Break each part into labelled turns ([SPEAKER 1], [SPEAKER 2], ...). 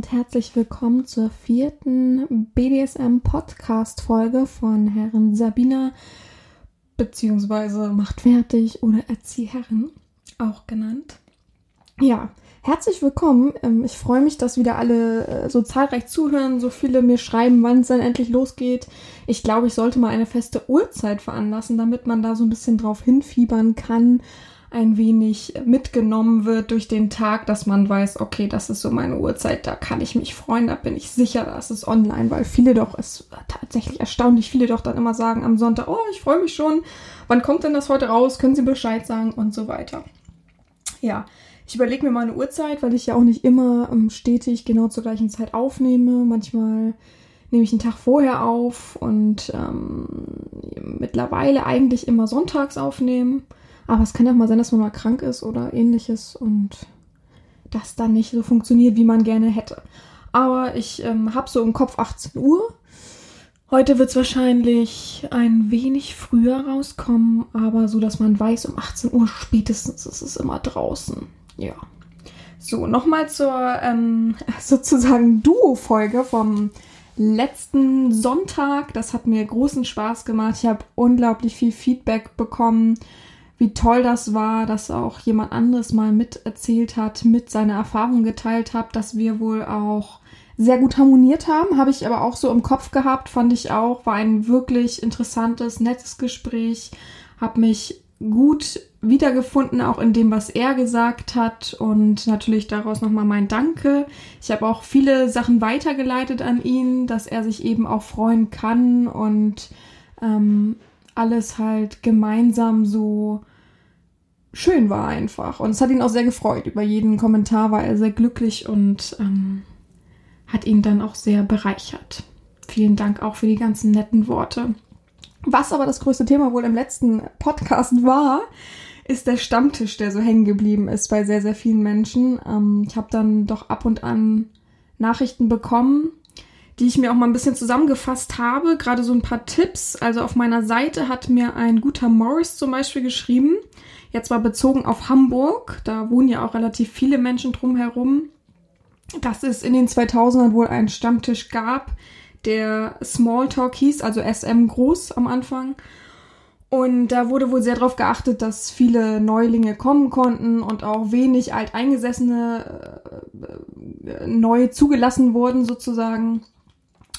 [SPEAKER 1] Und herzlich willkommen zur vierten BDSM-Podcast-Folge von Herren Sabina beziehungsweise Macht fertig oder Erzieherin, auch genannt. Ja, herzlich willkommen. Ähm, ich freue mich, dass wieder alle äh, so zahlreich zuhören, so viele mir schreiben, wann es dann endlich losgeht. Ich glaube, ich sollte mal eine feste Uhrzeit veranlassen, damit man da so ein bisschen drauf hinfiebern kann ein wenig mitgenommen wird durch den Tag, dass man weiß, okay, das ist so meine Uhrzeit, da kann ich mich freuen, da bin ich sicher, das ist online, weil viele doch, es tatsächlich erstaunlich, viele doch dann immer sagen am Sonntag, oh, ich freue mich schon, wann kommt denn das heute raus, können Sie Bescheid sagen und so weiter. Ja, ich überlege mir mal eine Uhrzeit, weil ich ja auch nicht immer ähm, stetig genau zur gleichen Zeit aufnehme. Manchmal nehme ich einen Tag vorher auf und ähm, mittlerweile eigentlich immer sonntags aufnehmen. Aber es kann ja auch mal sein, dass man mal krank ist oder ähnliches und das dann nicht so funktioniert, wie man gerne hätte. Aber ich ähm, habe so im Kopf 18 Uhr. Heute wird es wahrscheinlich ein wenig früher rauskommen, aber so, dass man weiß, um 18 Uhr spätestens ist es immer draußen. Ja. So, nochmal zur ähm, sozusagen Duo-Folge vom letzten Sonntag. Das hat mir großen Spaß gemacht. Ich habe unglaublich viel Feedback bekommen wie toll das war, dass auch jemand anderes mal miterzählt hat, mit seiner Erfahrung geteilt hat, dass wir wohl auch sehr gut harmoniert haben. Habe ich aber auch so im Kopf gehabt, fand ich auch. War ein wirklich interessantes, nettes Gespräch. Habe mich gut wiedergefunden, auch in dem, was er gesagt hat und natürlich daraus nochmal mein Danke. Ich habe auch viele Sachen weitergeleitet an ihn, dass er sich eben auch freuen kann und ähm, alles halt gemeinsam so schön war einfach. Und es hat ihn auch sehr gefreut. Über jeden Kommentar war er sehr glücklich und ähm, hat ihn dann auch sehr bereichert. Vielen Dank auch für die ganzen netten Worte. Was aber das größte Thema wohl im letzten Podcast war, ist der Stammtisch, der so hängen geblieben ist bei sehr, sehr vielen Menschen. Ähm, ich habe dann doch ab und an Nachrichten bekommen, die ich mir auch mal ein bisschen zusammengefasst habe. Gerade so ein paar Tipps. Also auf meiner Seite hat mir ein guter Morris zum Beispiel geschrieben, Jetzt war bezogen auf Hamburg, da wohnen ja auch relativ viele Menschen drumherum, dass es in den 2000ern wohl einen Stammtisch gab, der Smalltalk hieß, also SM groß am Anfang. Und da wurde wohl sehr darauf geachtet, dass viele Neulinge kommen konnten und auch wenig Alteingesessene äh, äh neu zugelassen wurden sozusagen.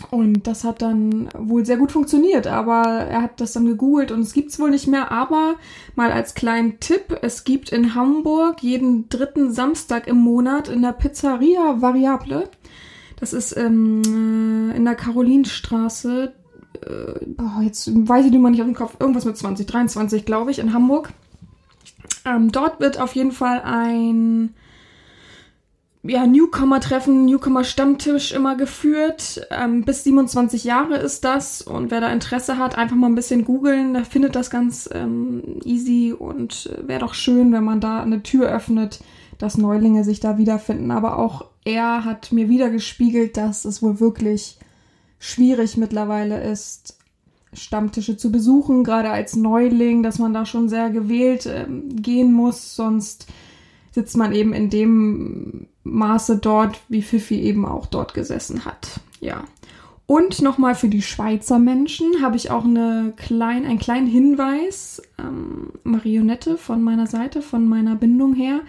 [SPEAKER 1] Und das hat dann wohl sehr gut funktioniert, aber er hat das dann gegoogelt und es gibt's wohl nicht mehr. Aber mal als kleinen Tipp, es gibt in Hamburg jeden dritten Samstag im Monat in der Pizzeria Variable. Das ist ähm, in der Karolinstraße. Äh, oh, jetzt weiß ich die mal nicht auf dem Kopf. Irgendwas mit 2023, glaube ich, in Hamburg. Ähm, dort wird auf jeden Fall ein ja, Newcomer-Treffen, Newcomer-Stammtisch immer geführt. Ähm, bis 27 Jahre ist das. Und wer da Interesse hat, einfach mal ein bisschen googeln. Da findet das ganz ähm, easy und äh, wäre doch schön, wenn man da eine Tür öffnet, dass Neulinge sich da wiederfinden. Aber auch er hat mir wieder gespiegelt, dass es wohl wirklich schwierig mittlerweile ist, Stammtische zu besuchen, gerade als Neuling, dass man da schon sehr gewählt ähm, gehen muss, sonst sitzt man eben in dem Maße dort, wie Fifi eben auch dort gesessen hat. Ja. Und nochmal für die Schweizer Menschen habe ich auch eine klein, einen kleinen Hinweis. Ähm, Marionette von meiner Seite, von meiner Bindung her,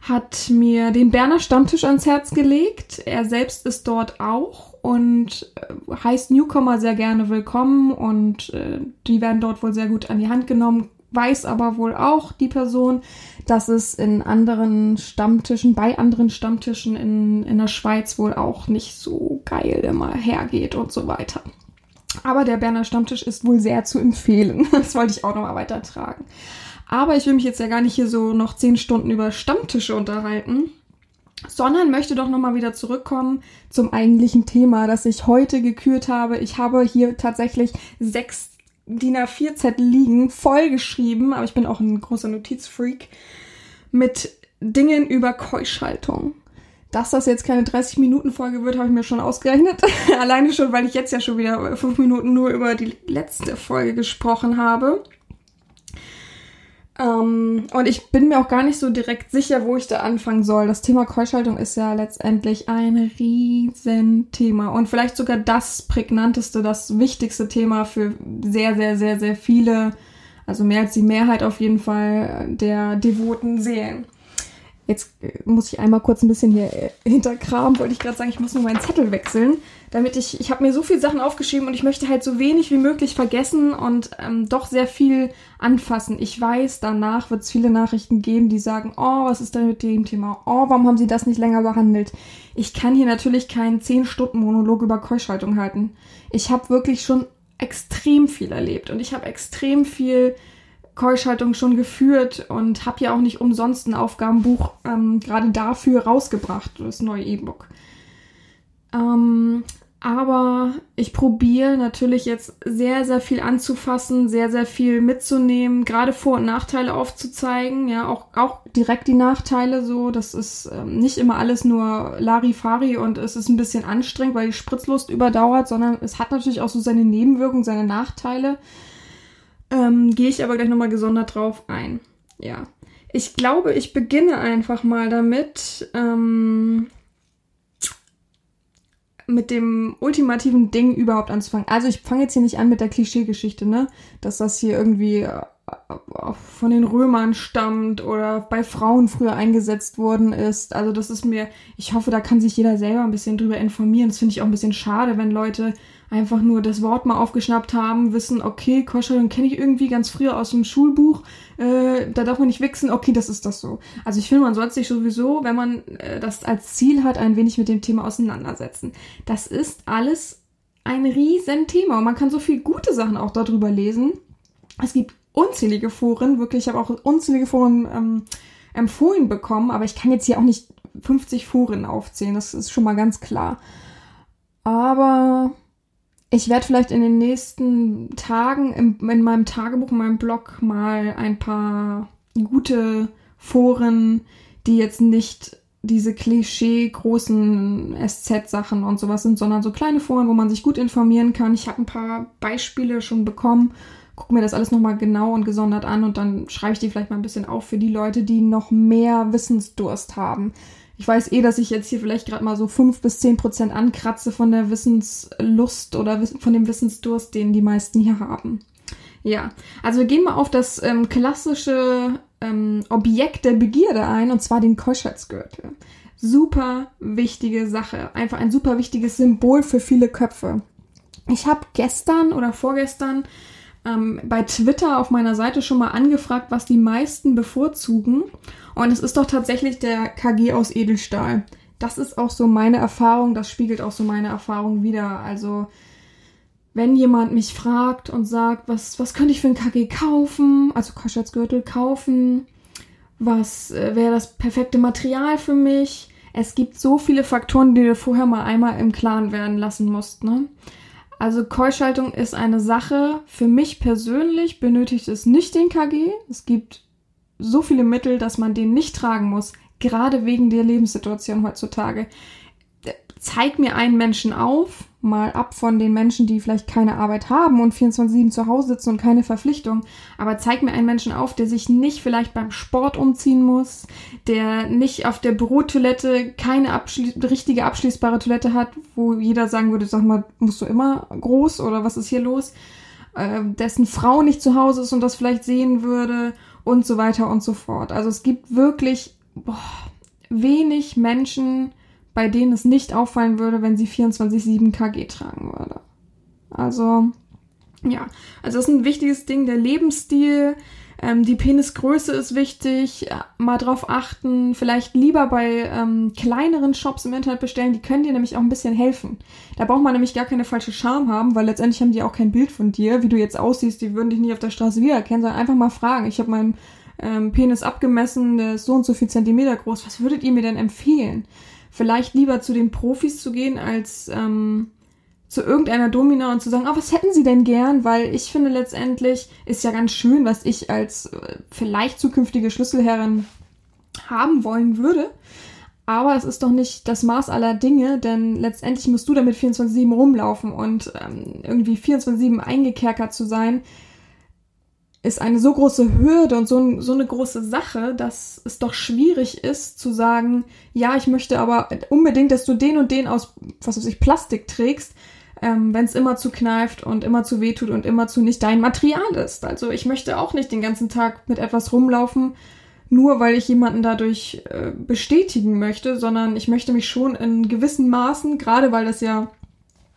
[SPEAKER 1] hat mir den Berner Stammtisch ans Herz gelegt. Er selbst ist dort auch und äh, heißt Newcomer sehr gerne willkommen und äh, die werden dort wohl sehr gut an die Hand genommen, weiß aber wohl auch die Person, dass es in anderen Stammtischen, bei anderen Stammtischen in, in der Schweiz wohl auch nicht so geil immer hergeht und so weiter. Aber der Berner Stammtisch ist wohl sehr zu empfehlen. Das wollte ich auch nochmal weitertragen. Aber ich will mich jetzt ja gar nicht hier so noch zehn Stunden über Stammtische unterhalten, sondern möchte doch nochmal wieder zurückkommen zum eigentlichen Thema, das ich heute gekürt habe. Ich habe hier tatsächlich sechs DIN A4-Zettel liegen, vollgeschrieben, aber ich bin auch ein großer Notizfreak, mit Dingen über Keuschaltung. Dass das jetzt keine 30-Minuten-Folge wird, habe ich mir schon ausgerechnet. Alleine schon, weil ich jetzt ja schon wieder fünf Minuten nur über die letzte Folge gesprochen habe. Ähm, und ich bin mir auch gar nicht so direkt sicher, wo ich da anfangen soll. Das Thema Keuschaltung ist ja letztendlich ein Riesenthema und vielleicht sogar das prägnanteste, das wichtigste Thema für sehr, sehr, sehr, sehr viele, also mehr als die Mehrheit auf jeden Fall der devoten Seelen. Jetzt äh, muss ich einmal kurz ein bisschen hier äh, hinterkramen, wollte ich gerade sagen, ich muss nur meinen Zettel wechseln, damit ich, ich habe mir so viele Sachen aufgeschrieben und ich möchte halt so wenig wie möglich vergessen und ähm, doch sehr viel anfassen. Ich weiß, danach wird es viele Nachrichten geben, die sagen, oh, was ist denn mit dem Thema? Oh, warum haben sie das nicht länger behandelt? Ich kann hier natürlich keinen 10-Stunden-Monolog über Keuschaltung halten. Ich habe wirklich schon extrem viel erlebt und ich habe extrem viel Keuschhaltung schon geführt und habe ja auch nicht umsonst ein Aufgabenbuch ähm, gerade dafür rausgebracht, das neue E-Book. Ähm, aber ich probiere natürlich jetzt sehr, sehr viel anzufassen, sehr, sehr viel mitzunehmen, gerade Vor- und Nachteile aufzuzeigen, ja, auch, auch direkt die Nachteile so. Das ist ähm, nicht immer alles nur Larifari und es ist ein bisschen anstrengend, weil die Spritzlust überdauert, sondern es hat natürlich auch so seine Nebenwirkungen, seine Nachteile. Ähm, Gehe ich aber gleich nochmal gesondert drauf ein. Ja. Ich glaube, ich beginne einfach mal damit, ähm, mit dem ultimativen Ding überhaupt anzufangen. Also ich fange jetzt hier nicht an mit der Klischeegeschichte, ne? Dass das hier irgendwie äh, von den Römern stammt oder bei Frauen früher eingesetzt worden ist. Also das ist mir, ich hoffe, da kann sich jeder selber ein bisschen drüber informieren. Das finde ich auch ein bisschen schade, wenn Leute einfach nur das Wort mal aufgeschnappt haben, wissen, okay, Keuschaltung kenne ich irgendwie ganz früher aus dem Schulbuch, äh, da darf man nicht wichsen, okay, das ist das so. Also ich finde, man sollte sich sowieso, wenn man äh, das als Ziel hat, ein wenig mit dem Thema auseinandersetzen. Das ist alles ein riesen Thema und man kann so viel gute Sachen auch darüber lesen. Es gibt unzählige Foren, wirklich, ich habe auch unzählige Foren ähm, empfohlen bekommen, aber ich kann jetzt hier auch nicht 50 Foren aufzählen, das ist schon mal ganz klar. Aber ich werde vielleicht in den nächsten Tagen im, in meinem Tagebuch, in meinem Blog mal ein paar gute Foren, die jetzt nicht diese Klischee großen SZ-Sachen und sowas sind, sondern so kleine Foren, wo man sich gut informieren kann. Ich habe ein paar Beispiele schon bekommen. Guck mir das alles nochmal genau und gesondert an und dann schreibe ich die vielleicht mal ein bisschen auf für die Leute, die noch mehr Wissensdurst haben. Ich weiß eh, dass ich jetzt hier vielleicht gerade mal so fünf bis zehn Prozent ankratze von der Wissenslust oder von dem Wissensdurst, den die meisten hier haben. Ja, also wir gehen mal auf das ähm, klassische ähm, Objekt der Begierde ein, und zwar den Keuschheitsgürtel. Super wichtige Sache, einfach ein super wichtiges Symbol für viele Köpfe. Ich habe gestern oder vorgestern ähm, bei Twitter auf meiner Seite schon mal angefragt, was die meisten bevorzugen. Und es ist doch tatsächlich der KG aus Edelstahl. Das ist auch so meine Erfahrung, das spiegelt auch so meine Erfahrung wieder. Also, wenn jemand mich fragt und sagt, was, was könnte ich für ein KG kaufen, also Koschetsgürtel kaufen, was äh, wäre das perfekte Material für mich? Es gibt so viele Faktoren, die du vorher mal einmal im Klaren werden lassen musst, ne? Also Keuschaltung ist eine Sache. Für mich persönlich benötigt es nicht den KG. Es gibt so viele Mittel, dass man den nicht tragen muss, gerade wegen der Lebenssituation heutzutage. Zeig mir einen Menschen auf, mal ab von den Menschen, die vielleicht keine Arbeit haben und 24-7 zu Hause sitzen und keine Verpflichtung, aber zeig mir einen Menschen auf, der sich nicht vielleicht beim Sport umziehen muss, der nicht auf der Bürotoilette keine abschli richtige abschließbare Toilette hat, wo jeder sagen würde, sag mal, musst du immer groß oder was ist hier los? Äh, dessen Frau nicht zu Hause ist und das vielleicht sehen würde und so weiter und so fort. Also es gibt wirklich boah, wenig Menschen, bei denen es nicht auffallen würde, wenn sie 24-7 KG tragen würde. Also, ja, also das ist ein wichtiges Ding, der Lebensstil, ähm, die Penisgröße ist wichtig, mal drauf achten, vielleicht lieber bei ähm, kleineren Shops im Internet bestellen, die können dir nämlich auch ein bisschen helfen. Da braucht man nämlich gar keine falsche Charme haben, weil letztendlich haben die auch kein Bild von dir, wie du jetzt aussiehst, die würden dich nicht auf der Straße wiedererkennen, sondern einfach mal fragen. Ich habe meinen ähm, Penis abgemessen, der ist so und so viel Zentimeter groß, was würdet ihr mir denn empfehlen? Vielleicht lieber zu den Profis zu gehen, als ähm, zu irgendeiner Domina und zu sagen, oh, was hätten Sie denn gern? Weil ich finde letztendlich ist ja ganz schön, was ich als äh, vielleicht zukünftige Schlüsselherrin haben wollen würde. Aber es ist doch nicht das Maß aller Dinge, denn letztendlich musst du damit 24-7 rumlaufen und ähm, irgendwie 24-7 eingekerkert zu sein, ist eine so große Hürde und so, so eine große Sache, dass es doch schwierig ist zu sagen, ja, ich möchte aber unbedingt, dass du den und den aus, was weiß ich, Plastik trägst, ähm, wenn es immer zu kneift und immer zu wehtut und immer zu nicht dein Material ist. Also ich möchte auch nicht den ganzen Tag mit etwas rumlaufen, nur weil ich jemanden dadurch äh, bestätigen möchte, sondern ich möchte mich schon in gewissen Maßen, gerade weil das ja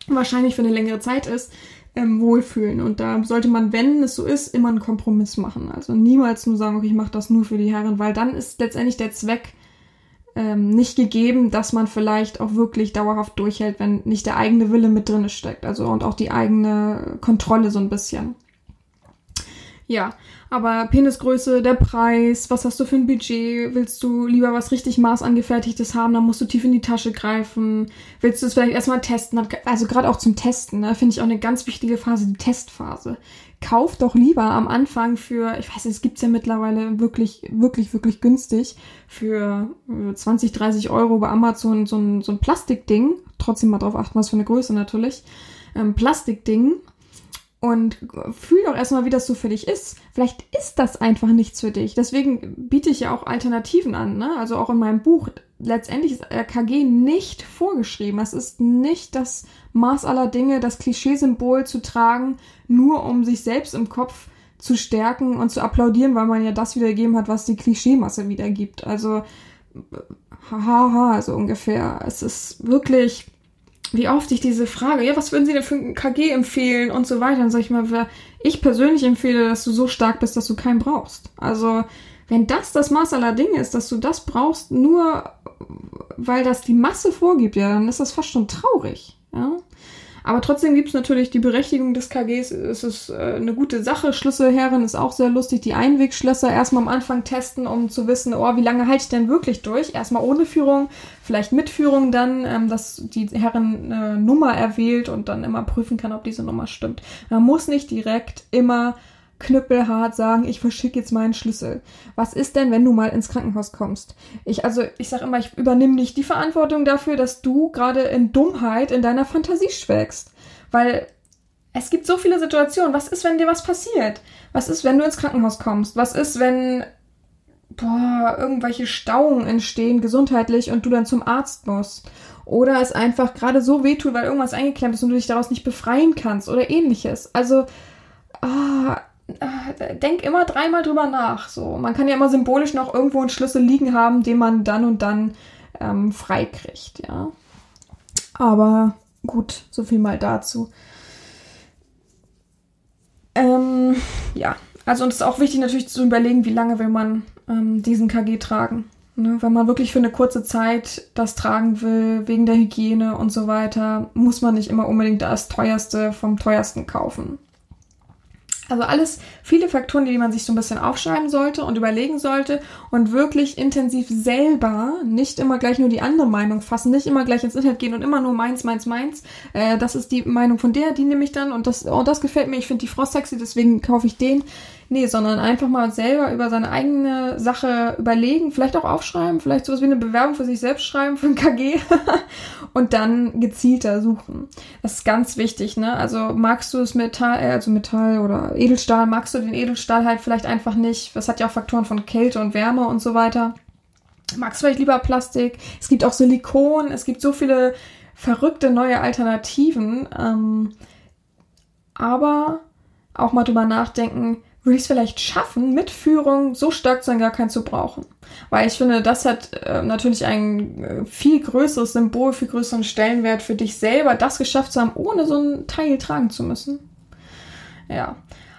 [SPEAKER 1] wahrscheinlich für eine längere Zeit ist, ähm, wohlfühlen. Und da sollte man, wenn es so ist, immer einen Kompromiss machen. Also niemals nur sagen, okay, ich mache das nur für die Herren, weil dann ist letztendlich der Zweck ähm, nicht gegeben, dass man vielleicht auch wirklich dauerhaft durchhält, wenn nicht der eigene Wille mit drin steckt. Also und auch die eigene Kontrolle so ein bisschen. Ja, aber Penisgröße, der Preis, was hast du für ein Budget? Willst du lieber was richtig maßangefertigtes haben, dann musst du tief in die Tasche greifen. Willst du es vielleicht erstmal testen? Also gerade auch zum Testen, ne, finde ich auch eine ganz wichtige Phase, die Testphase. Kauf doch lieber am Anfang für, ich weiß, es gibt's ja mittlerweile wirklich, wirklich, wirklich günstig für 20, äh, 30 Euro bei Amazon so ein, so ein Plastikding. Trotzdem mal drauf achten, was für eine Größe natürlich. Ähm, Plastikding und fühl doch erstmal, wie das so für dich ist. Vielleicht ist das einfach nichts für dich. Deswegen biete ich ja auch Alternativen an. Ne? Also auch in meinem Buch. Letztendlich ist RKG nicht vorgeschrieben. Es ist nicht das Maß aller Dinge, das Klischeesymbol zu tragen, nur um sich selbst im Kopf zu stärken und zu applaudieren, weil man ja das wiedergegeben hat, was die Klischeemasse wiedergibt. Also haha, so ungefähr. Es ist wirklich wie oft ich diese Frage, ja, was würden Sie denn für ein KG empfehlen und so weiter, dann sage ich mal, ich persönlich empfehle, dass du so stark bist, dass du keinen brauchst. Also, wenn das das Maß aller Dinge ist, dass du das brauchst, nur weil das die Masse vorgibt, ja, dann ist das fast schon traurig, ja. Aber trotzdem gibt es natürlich die Berechtigung des KGs. Es ist äh, eine gute Sache. Schlüsselherren ist auch sehr lustig. Die Einwegschlösser erstmal am Anfang testen, um zu wissen, oh, wie lange halte ich denn wirklich durch? Erstmal ohne Führung, vielleicht mit Führung dann, ähm, dass die Herren eine Nummer erwählt und dann immer prüfen kann, ob diese Nummer stimmt. Man muss nicht direkt immer knüppelhart sagen, ich verschicke jetzt meinen Schlüssel. Was ist denn, wenn du mal ins Krankenhaus kommst? Ich, also, ich sag immer, ich übernehme nicht die Verantwortung dafür, dass du gerade in Dummheit in deiner Fantasie schwelgst. Weil es gibt so viele Situationen. Was ist, wenn dir was passiert? Was ist, wenn du ins Krankenhaus kommst? Was ist, wenn boah, irgendwelche Stauungen entstehen gesundheitlich und du dann zum Arzt musst? Oder es einfach gerade so wehtut, weil irgendwas eingeklemmt ist und du dich daraus nicht befreien kannst oder ähnliches. Also, ah, denk immer dreimal drüber nach. So, man kann ja immer symbolisch noch irgendwo einen Schlüssel liegen haben, den man dann und dann ähm, freikriegt, ja. Aber gut, so viel mal dazu. Ähm, ja, also und es ist auch wichtig natürlich zu überlegen, wie lange will man ähm, diesen KG tragen. Ne? Wenn man wirklich für eine kurze Zeit das tragen will, wegen der Hygiene und so weiter, muss man nicht immer unbedingt das teuerste vom teuersten kaufen. Also alles viele Faktoren, die man sich so ein bisschen aufschreiben sollte und überlegen sollte und wirklich intensiv selber nicht immer gleich nur die andere Meinung fassen, nicht immer gleich ins Internet gehen und immer nur meins, meins, meins. Äh, das ist die Meinung von der, die nehme ich dann und das, oh, das gefällt mir, ich finde die Frost sexy, deswegen kaufe ich den. Nee, sondern einfach mal selber über seine eigene Sache überlegen, vielleicht auch aufschreiben, vielleicht sowas wie eine Bewerbung für sich selbst schreiben, für ein KG und dann gezielter suchen. Das ist ganz wichtig, ne? Also magst du es Metall, äh, also Metall oder Edelstahl, magst du den Edelstahl halt vielleicht einfach nicht. Das hat ja auch Faktoren von Kälte und Wärme und so weiter. Magst du vielleicht lieber Plastik? Es gibt auch Silikon, es gibt so viele verrückte neue Alternativen. Ähm, aber auch mal drüber nachdenken, würde ich es vielleicht schaffen, mit Führung so stark zu sein, gar keinen zu brauchen. Weil ich finde, das hat äh, natürlich ein äh, viel größeres Symbol, viel größeren Stellenwert für dich selber, das geschafft zu haben, ohne so ein Teil tragen zu müssen. Ja.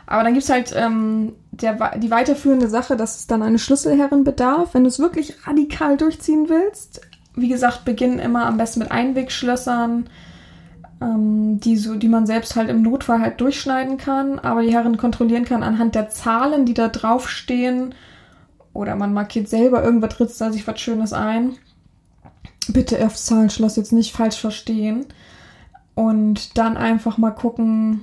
[SPEAKER 1] Aber dann gibt's halt ähm, der, die weiterführende Sache, dass es dann eine Schlüsselherrin bedarf, wenn du es wirklich radikal durchziehen willst. Wie gesagt, beginnen immer am besten mit Einwegschlössern die, so, die man selbst halt im Notfall halt durchschneiden kann, aber die Herren kontrollieren kann anhand der Zahlen, die da draufstehen. Oder man markiert selber irgendwas, ritzt da sich was Schönes ein. Bitte aufs Zahlenschloss jetzt nicht falsch verstehen. Und dann einfach mal gucken,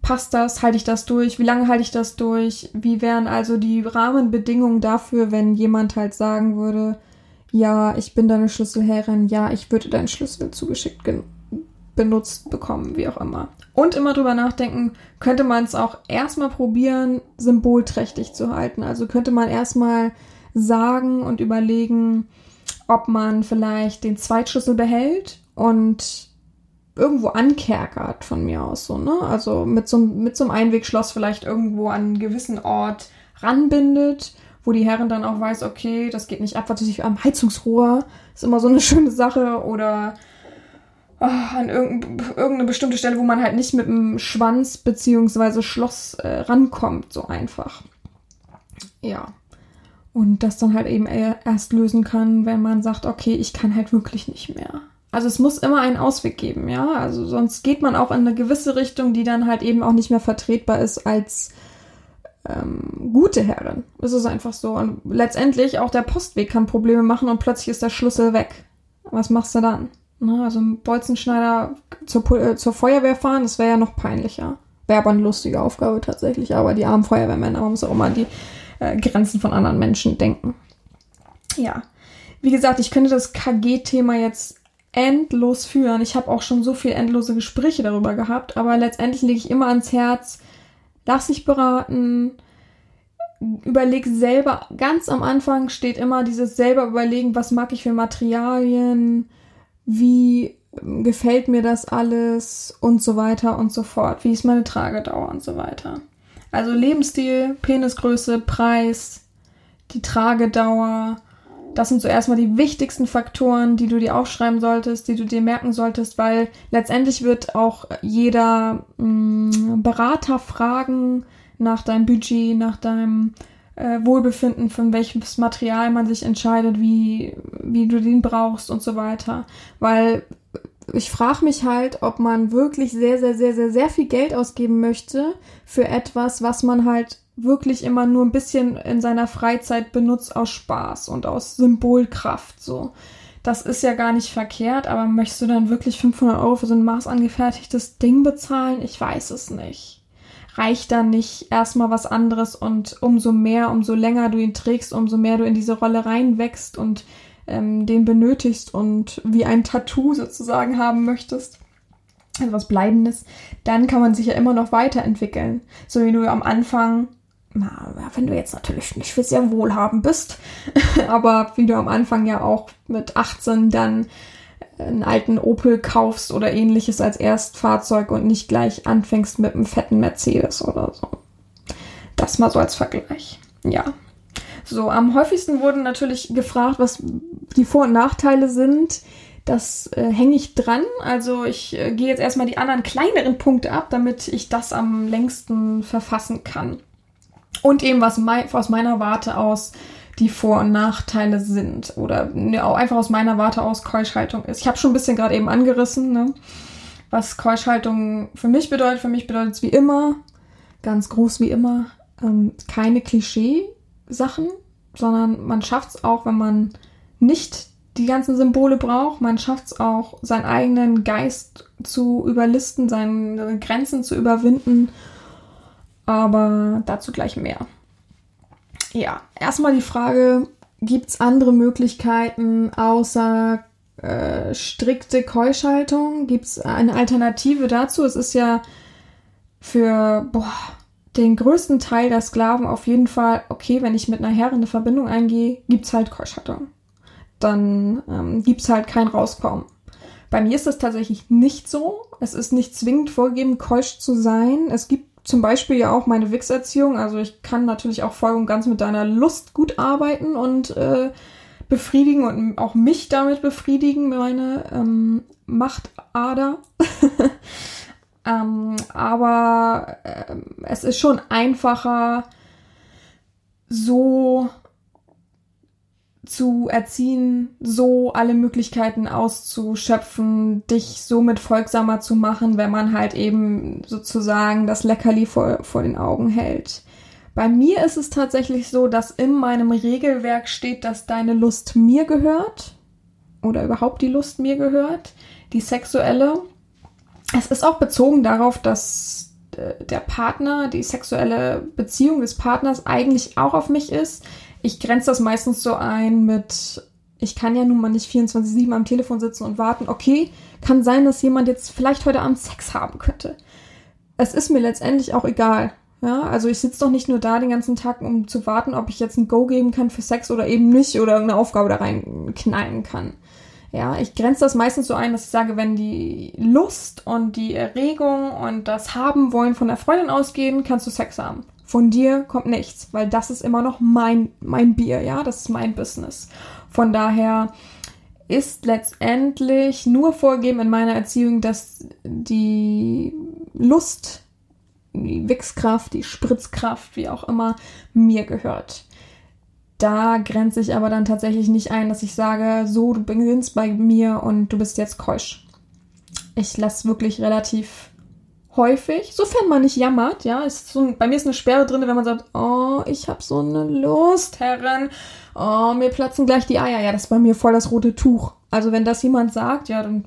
[SPEAKER 1] passt das, halte ich das durch, wie lange halte ich das durch, wie wären also die Rahmenbedingungen dafür, wenn jemand halt sagen würde, ja, ich bin deine Schlüsselherrin, ja, ich würde deinen Schlüssel zugeschickt benutzt bekommen, wie auch immer. Und immer drüber nachdenken, könnte man es auch erstmal probieren, symbolträchtig zu halten. Also könnte man erstmal sagen und überlegen, ob man vielleicht den Zweitschlüssel behält und irgendwo ankerkert von mir aus so, ne? Also mit so, mit so einem Einwegschloss vielleicht irgendwo an einen gewissen Ort ranbindet, wo die Herren dann auch weiß, okay, das geht nicht ab, was ich am Heizungsrohr, ist immer so eine schöne Sache oder oh, an irgendeine bestimmte Stelle, wo man halt nicht mit dem Schwanz beziehungsweise Schloss äh, rankommt, so einfach. Ja. Und das dann halt eben erst lösen kann, wenn man sagt, okay, ich kann halt wirklich nicht mehr. Also es muss immer einen Ausweg geben, ja. Also sonst geht man auch in eine gewisse Richtung, die dann halt eben auch nicht mehr vertretbar ist als ähm, gute Herrin. Das ist einfach so. Und letztendlich auch der Postweg kann Probleme machen und plötzlich ist der Schlüssel weg. Was machst du dann? Na, also ein Bolzenschneider zur, äh, zur Feuerwehr fahren, das wäre ja noch peinlicher. Wäre aber eine lustige Aufgabe tatsächlich. Aber die armen Feuerwehrmänner, man muss auch immer an die äh, Grenzen von anderen Menschen denken. Ja. Wie gesagt, ich könnte das KG-Thema jetzt endlos führen. Ich habe auch schon so viele endlose Gespräche darüber gehabt, aber letztendlich lege ich immer ans Herz, lass dich beraten, überleg selber, ganz am Anfang steht immer dieses selber überlegen, was mag ich für Materialien, wie gefällt mir das alles und so weiter und so fort, wie ist meine Tragedauer und so weiter. Also Lebensstil, Penisgröße, Preis, die Tragedauer, das sind so erstmal die wichtigsten Faktoren, die du dir aufschreiben solltest, die du dir merken solltest, weil letztendlich wird auch jeder mh, mm, Berater fragen nach deinem Budget, nach deinem äh, Wohlbefinden, von welches Material man sich entscheidet, wie, wie du den brauchst und so weiter. Weil ich frage mich halt, ob man wirklich sehr, sehr, sehr, sehr, sehr viel Geld ausgeben möchte für etwas, was man halt wirklich immer nur ein bisschen in seiner Freizeit benutzt aus Spaß und aus Symbolkraft so. Das ist ja gar nicht verkehrt, aber möchtest du dann wirklich 500 Euro für so ein maßangefertigtes Ding bezahlen? Ich weiß es nicht. Reicht dann nicht erstmal was anderes und umso mehr, umso länger du ihn trägst, umso mehr du in diese Rolle reinwächst und ähm, den benötigst und wie ein Tattoo sozusagen haben möchtest, also was Bleibendes, dann kann man sich ja immer noch weiterentwickeln. So wie du am Anfang na, wenn du jetzt natürlich nicht für sehr wohlhabend bist, aber wie du am Anfang ja auch mit 18 dann einen alten Opel kaufst oder ähnliches als Erstfahrzeug und nicht gleich anfängst mit einem fetten Mercedes oder so. Das mal so als Vergleich. Ja. So, am häufigsten wurden natürlich gefragt, was die Vor- und Nachteile sind. Das äh, hänge ich dran. Also ich äh, gehe jetzt erstmal die anderen kleineren Punkte ab, damit ich das am längsten verfassen kann und eben was mein, aus meiner Warte aus die Vor- und Nachteile sind oder ne, auch einfach aus meiner Warte aus Keuschhaltung ist. Ich habe schon ein bisschen gerade eben angerissen, ne, was Keuschhaltung für mich bedeutet. Für mich bedeutet es wie immer, ganz groß wie immer, ähm, keine Klischee-Sachen, sondern man schafft es auch, wenn man nicht die ganzen Symbole braucht. Man schafft es auch, seinen eigenen Geist zu überlisten, seine Grenzen zu überwinden aber dazu gleich mehr. Ja, erstmal die Frage, gibt es andere Möglichkeiten außer äh, strikte Keuschaltung? Gibt es eine Alternative dazu? Es ist ja für boah, den größten Teil der Sklaven auf jeden Fall, okay, wenn ich mit einer Herrin eine Verbindung eingehe, gibt es halt Keuschaltung. Dann ähm, es halt kein Rauskommen. Bei mir ist das tatsächlich nicht so. Es ist nicht zwingend vorgegeben, keusch zu sein. Es gibt zum Beispiel ja auch meine Wix-Erziehung. Also ich kann natürlich auch voll und ganz mit deiner Lust gut arbeiten und äh, befriedigen und auch mich damit befriedigen, meine ähm, Machtader. ähm, aber äh, es ist schon einfacher, so zu erziehen, so alle Möglichkeiten auszuschöpfen, dich somit folgsamer zu machen, wenn man halt eben sozusagen das Leckerli vor, vor den Augen hält. Bei mir ist es tatsächlich so, dass in meinem Regelwerk steht, dass deine Lust mir gehört oder überhaupt die Lust mir gehört, die sexuelle. Es ist auch bezogen darauf, dass äh, der Partner, die sexuelle Beziehung des Partners eigentlich auch auf mich ist ich grenze das meistens so ein mit, ich kann ja nun mal nicht 24-7 am Telefon sitzen und warten. Okay, kann sein, dass jemand jetzt vielleicht heute Abend Sex haben könnte. Es ist mir letztendlich auch egal. Ja, also ich sitze doch nicht nur da den ganzen Tag, um zu warten, ob ich jetzt ein Go geben kann für Sex oder eben nicht oder eine Aufgabe da reinknallen kann. Ja, ich grenze das meistens so ein, dass ich sage, wenn die Lust und die Erregung und das Haben wollen von der Freundin ausgehen, kannst du Sex haben. Von dir kommt nichts, weil das ist immer noch mein, mein Bier, ja, das ist mein Business. Von daher ist letztendlich nur vorgegeben in meiner Erziehung, dass die Lust die Wichskraft, die Spritzkraft, wie auch immer, mir gehört. Da grenze ich aber dann tatsächlich nicht ein, dass ich sage, so, du beginnst bei mir und du bist jetzt keusch. Ich lasse wirklich relativ häufig, sofern man nicht jammert, ja, ist so, bei mir ist eine Sperre drin, wenn man sagt, oh, ich habe so eine Lust, Herren, oh, mir platzen gleich die Eier. Ja, das ist bei mir voll das rote Tuch. Also wenn das jemand sagt, ja, dann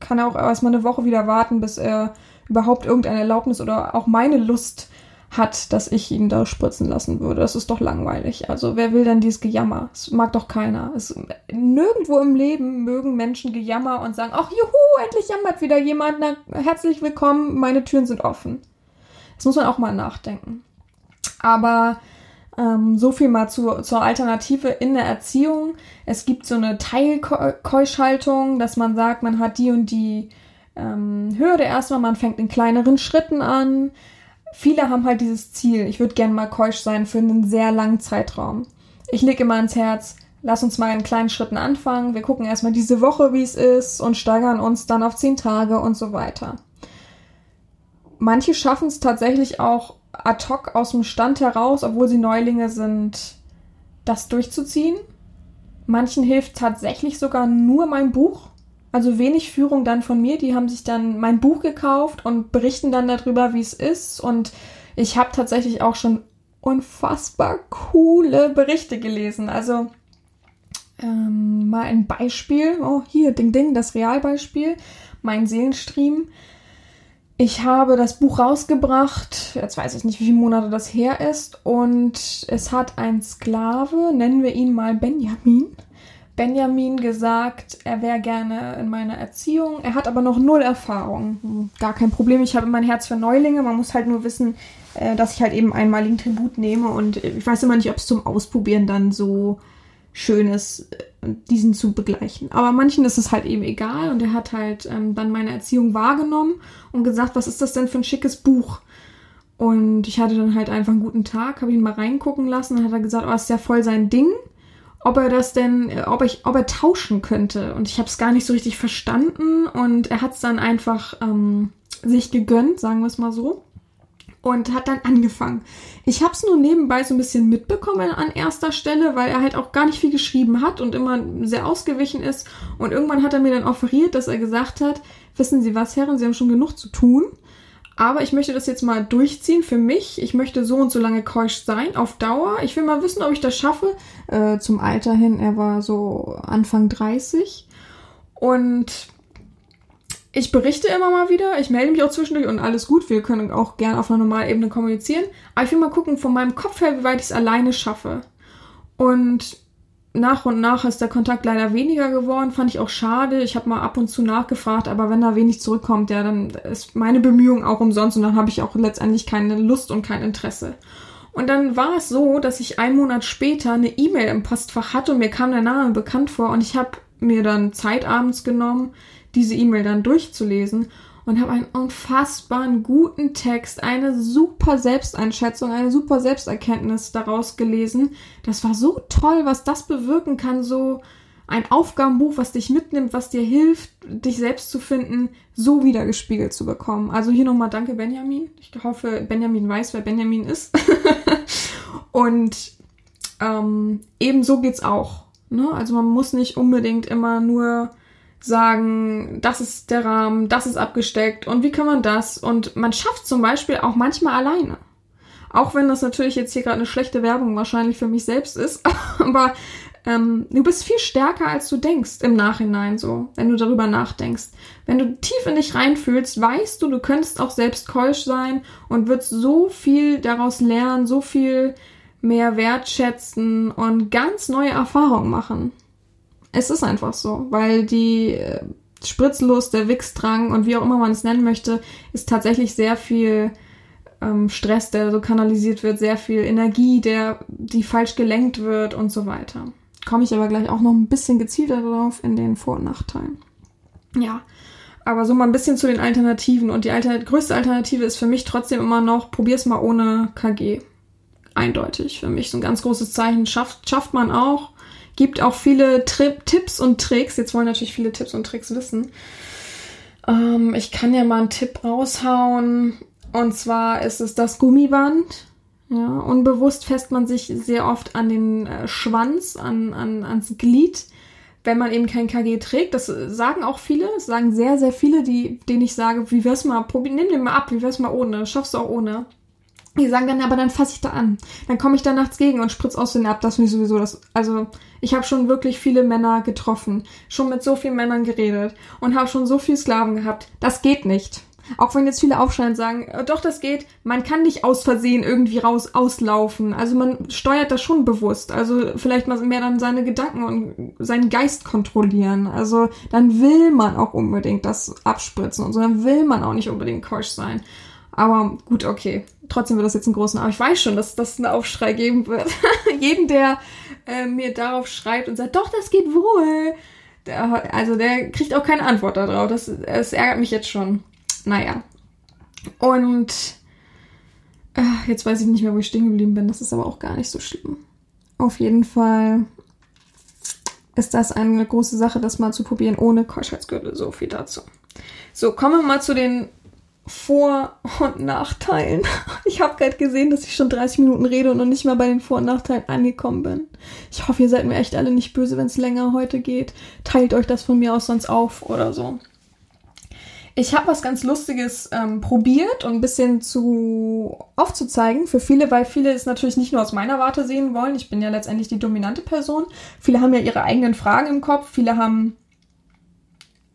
[SPEAKER 1] kann er auch erstmal eine Woche wieder warten, bis er überhaupt irgendeine Erlaubnis oder auch meine Lust hat, dass ich ihn da spritzen lassen würde. Das ist doch langweilig. Also wer will denn dieses Gejammer? Das mag doch keiner. Es, nirgendwo im Leben mögen Menschen Gejammer und sagen, ach juhu, endlich jammert wieder jemand. Na, herzlich willkommen, meine Türen sind offen. Das muss man auch mal nachdenken. Aber ähm, so viel mal zu, zur Alternative in der Erziehung. Es gibt so eine Teilkeuschhaltung, dass man sagt, man hat die und die ähm, Hürde erstmal, man fängt in kleineren Schritten an. Viele haben halt dieses Ziel, ich würde gerne mal keusch sein für einen sehr langen Zeitraum. Ich lege immer ans Herz, lass uns mal in kleinen Schritten anfangen. Wir gucken erstmal diese Woche, wie es ist und steigern uns dann auf zehn Tage und so weiter. Manche schaffen es tatsächlich auch ad hoc aus dem Stand heraus, obwohl sie Neulinge sind, das durchzuziehen. Manchen hilft tatsächlich sogar nur mein Buch. Also wenig Führung dann von mir. Die haben sich dann mein Buch gekauft und berichten dann darüber, wie es ist. Und ich habe tatsächlich auch schon unfassbar coole Berichte gelesen. Also ähm, mal ein Beispiel. Oh, hier, Ding Ding, das Realbeispiel. Mein Seelenstream. Ich habe das Buch rausgebracht, jetzt weiß ich nicht, wie viele Monate das her ist, und es hat ein Sklave, nennen wir ihn mal Benjamin, Benjamin gesagt, er wäre gerne in meiner Erziehung. Er hat aber noch null Erfahrung. Gar kein Problem. Ich habe mein Herz für Neulinge. Man muss halt nur wissen, äh, dass ich halt eben einmaligen Tribut nehme. Und ich weiß immer nicht, ob es zum Ausprobieren dann so schön ist, äh, diesen zu begleichen. Aber manchen ist es halt eben egal. Und er hat halt ähm, dann meine Erziehung wahrgenommen und gesagt, was ist das denn für ein schickes Buch? Und ich hatte dann halt einfach einen guten Tag, habe ihn mal reingucken lassen. Dann hat er gesagt, oh, ist ja voll sein Ding ob er das denn, ob ich, ob er tauschen könnte. Und ich habe es gar nicht so richtig verstanden und er hat es dann einfach ähm, sich gegönnt, sagen wir es mal so. Und hat dann angefangen. Ich habe es nur nebenbei so ein bisschen mitbekommen an erster Stelle, weil er halt auch gar nicht viel geschrieben hat und immer sehr ausgewichen ist. Und irgendwann hat er mir dann offeriert, dass er gesagt hat, wissen Sie was, Herren, Sie haben schon genug zu tun. Aber ich möchte das jetzt mal durchziehen für mich. Ich möchte so und so lange keusch sein, auf Dauer. Ich will mal wissen, ob ich das schaffe. Äh, zum Alter hin, er war so Anfang 30. Und ich berichte immer mal wieder. Ich melde mich auch zwischendurch und alles gut. Wir können auch gern auf einer normalen Ebene kommunizieren. Aber ich will mal gucken, von meinem Kopf her, wie weit ich es alleine schaffe. Und nach und nach ist der Kontakt leider weniger geworden. Fand ich auch schade. Ich habe mal ab und zu nachgefragt, aber wenn da wenig zurückkommt, ja, dann ist meine Bemühung auch umsonst und dann habe ich auch letztendlich keine Lust und kein Interesse. Und dann war es so, dass ich einen Monat später eine E-Mail im Postfach hatte und mir kam der Name bekannt vor und ich habe mir dann Zeit abends genommen, diese E-Mail dann durchzulesen und habe einen unfassbaren guten Text, eine super Selbsteinschätzung, eine super Selbsterkenntnis daraus gelesen. Das war so toll, was das bewirken kann, so ein Aufgabenbuch, was dich mitnimmt, was dir hilft, dich selbst zu finden, so wiedergespiegelt zu bekommen. Also hier nochmal danke Benjamin. Ich hoffe, Benjamin weiß, wer Benjamin ist. Und ähm, ebenso geht's auch. Ne? Also man muss nicht unbedingt immer nur sagen, das ist der Rahmen, das ist abgesteckt und wie kann man das? Und man schafft zum Beispiel auch manchmal alleine. Auch wenn das natürlich jetzt hier gerade eine schlechte Werbung wahrscheinlich für mich selbst ist, aber ähm, du bist viel stärker, als du denkst im Nachhinein so, wenn du darüber nachdenkst. Wenn du tief in dich reinfühlst, weißt du, du könntest auch selbst keusch sein und wirst so viel daraus lernen, so viel mehr wertschätzen und ganz neue Erfahrungen machen. Es ist einfach so, weil die äh, Spritzlust, der Wichsdrang und wie auch immer man es nennen möchte, ist tatsächlich sehr viel ähm, Stress, der so kanalisiert wird, sehr viel Energie, der die falsch gelenkt wird und so weiter. Komme ich aber gleich auch noch ein bisschen gezielter darauf in den Vor- und Nachteilen. Ja, aber so mal ein bisschen zu den Alternativen. Und die Alter größte Alternative ist für mich trotzdem immer noch, probier's mal ohne KG. Eindeutig für mich. So ein ganz großes Zeichen. Schafft, schafft man auch. Gibt auch viele Tri Tipps und Tricks. Jetzt wollen natürlich viele Tipps und Tricks wissen. Ähm, ich kann ja mal einen Tipp raushauen. Und zwar ist es das Gummiband. Ja, unbewusst fässt man sich sehr oft an den äh, Schwanz, an, an, ans Glied, wenn man eben kein KG trägt. Das sagen auch viele, das sagen sehr, sehr viele, die, denen ich sage, wie wär's mal, probier, nimm den mal ab, wie wär's mal ohne, schaffst du auch ohne. Die sagen dann, aber dann fasse ich da an. Dann komme ich da nachts gegen und spritz aus den ab, das mir sowieso das. Also, ich habe schon wirklich viele Männer getroffen, schon mit so vielen Männern geredet und habe schon so viele Sklaven gehabt. Das geht nicht. Auch wenn jetzt viele aufschreien und sagen, äh, doch, das geht, man kann nicht aus Versehen irgendwie raus auslaufen. Also man steuert das schon bewusst. Also vielleicht mal mehr dann seine Gedanken und seinen Geist kontrollieren. Also dann will man auch unbedingt das abspritzen und so. Dann will man auch nicht unbedingt keusch sein. Aber gut, okay. Trotzdem wird das jetzt ein großen. Aber ich weiß schon, dass das einen Aufschrei geben wird. Jeden, der äh, mir darauf schreibt und sagt, doch, das geht wohl. Der, also der kriegt auch keine Antwort darauf. Das, das ärgert mich jetzt schon. Naja. Und äh, jetzt weiß ich nicht mehr, wo ich stehen geblieben bin. Das ist aber auch gar nicht so schlimm. Auf jeden Fall ist das eine große Sache, das mal zu probieren ohne Keuschheitsgürtel. So viel dazu. So, kommen wir mal zu den Vor- und Nachteilen. Ich habe gerade gesehen, dass ich schon 30 Minuten rede und noch nicht mal bei den Vor- und Nachteilen angekommen bin. Ich hoffe, ihr seid mir echt alle nicht böse, wenn es länger heute geht. Teilt euch das von mir aus sonst auf oder so. Ich habe was ganz Lustiges ähm, probiert und ein bisschen zu aufzuzeigen für viele, weil viele es natürlich nicht nur aus meiner Warte sehen wollen. Ich bin ja letztendlich die dominante Person. Viele haben ja ihre eigenen Fragen im Kopf. Viele haben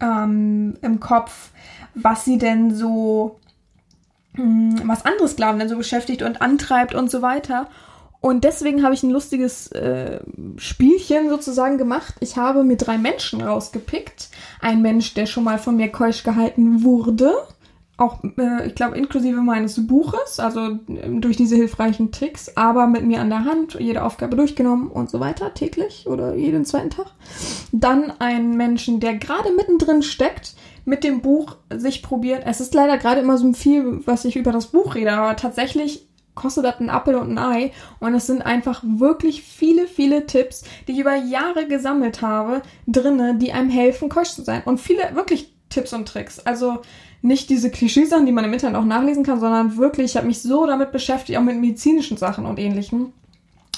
[SPEAKER 1] ähm, im Kopf, was sie denn so, hm, was andere Sklaven denn so beschäftigt und antreibt und so weiter. Und deswegen habe ich ein lustiges äh, Spielchen sozusagen gemacht. Ich habe mir drei Menschen rausgepickt. Ein Mensch, der schon mal von mir keusch gehalten wurde. Auch, äh, ich glaube, inklusive meines Buches, also äh, durch diese hilfreichen Tricks, aber mit mir an der Hand, jede Aufgabe durchgenommen und so weiter, täglich oder jeden zweiten Tag. Dann einen Menschen, der gerade mittendrin steckt, mit dem Buch sich probiert. Es ist leider gerade immer so viel, was ich über das Buch rede, aber tatsächlich kostet das ein Apfel und ein Ei. Und es sind einfach wirklich viele, viele Tipps, die ich über Jahre gesammelt habe, drinne, die einem helfen, keusch zu sein. Und viele wirklich Tipps und Tricks. Also nicht diese Klischeesachen, die man im Internet auch nachlesen kann, sondern wirklich, ich habe mich so damit beschäftigt, auch mit medizinischen Sachen und ähnlichem.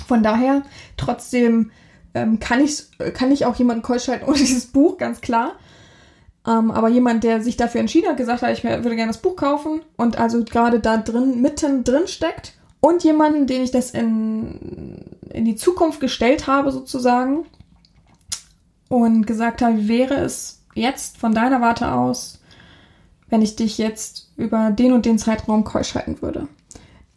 [SPEAKER 1] Von daher, trotzdem ähm, kann, ich, kann ich auch jemanden keusch halten ohne dieses Buch, ganz klar. Ähm, aber jemand, der sich dafür entschieden hat, gesagt hat, ich würde gerne das Buch kaufen und also gerade da drin, mitten drin steckt und jemanden, den ich das in, in die Zukunft gestellt habe sozusagen und gesagt habe, wäre es jetzt von deiner Warte aus, wenn ich dich jetzt über den und den Zeitraum keusch halten würde.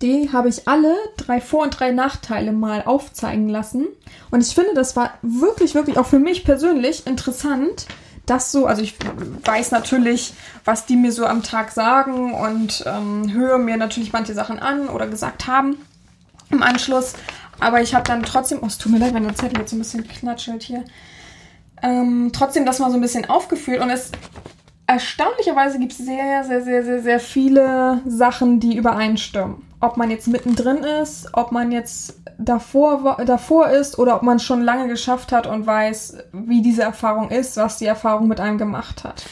[SPEAKER 1] Die habe ich alle drei Vor- und drei Nachteile mal aufzeigen lassen. Und ich finde, das war wirklich, wirklich auch für mich persönlich interessant, das so, also ich weiß natürlich, was die mir so am Tag sagen und ähm, höre mir natürlich manche Sachen an oder gesagt haben im Anschluss. Aber ich habe dann trotzdem, oh, es tut mir leid, wenn der Zettel jetzt so ein bisschen knatschelt hier, ähm, trotzdem das mal so ein bisschen aufgeführt und es erstaunlicherweise gibt es sehr, sehr, sehr, sehr, sehr viele Sachen, die übereinstimmen. Ob man jetzt mittendrin ist, ob man jetzt davor, davor ist oder ob man es schon lange geschafft hat und weiß, wie diese Erfahrung ist, was die Erfahrung mit einem gemacht hat.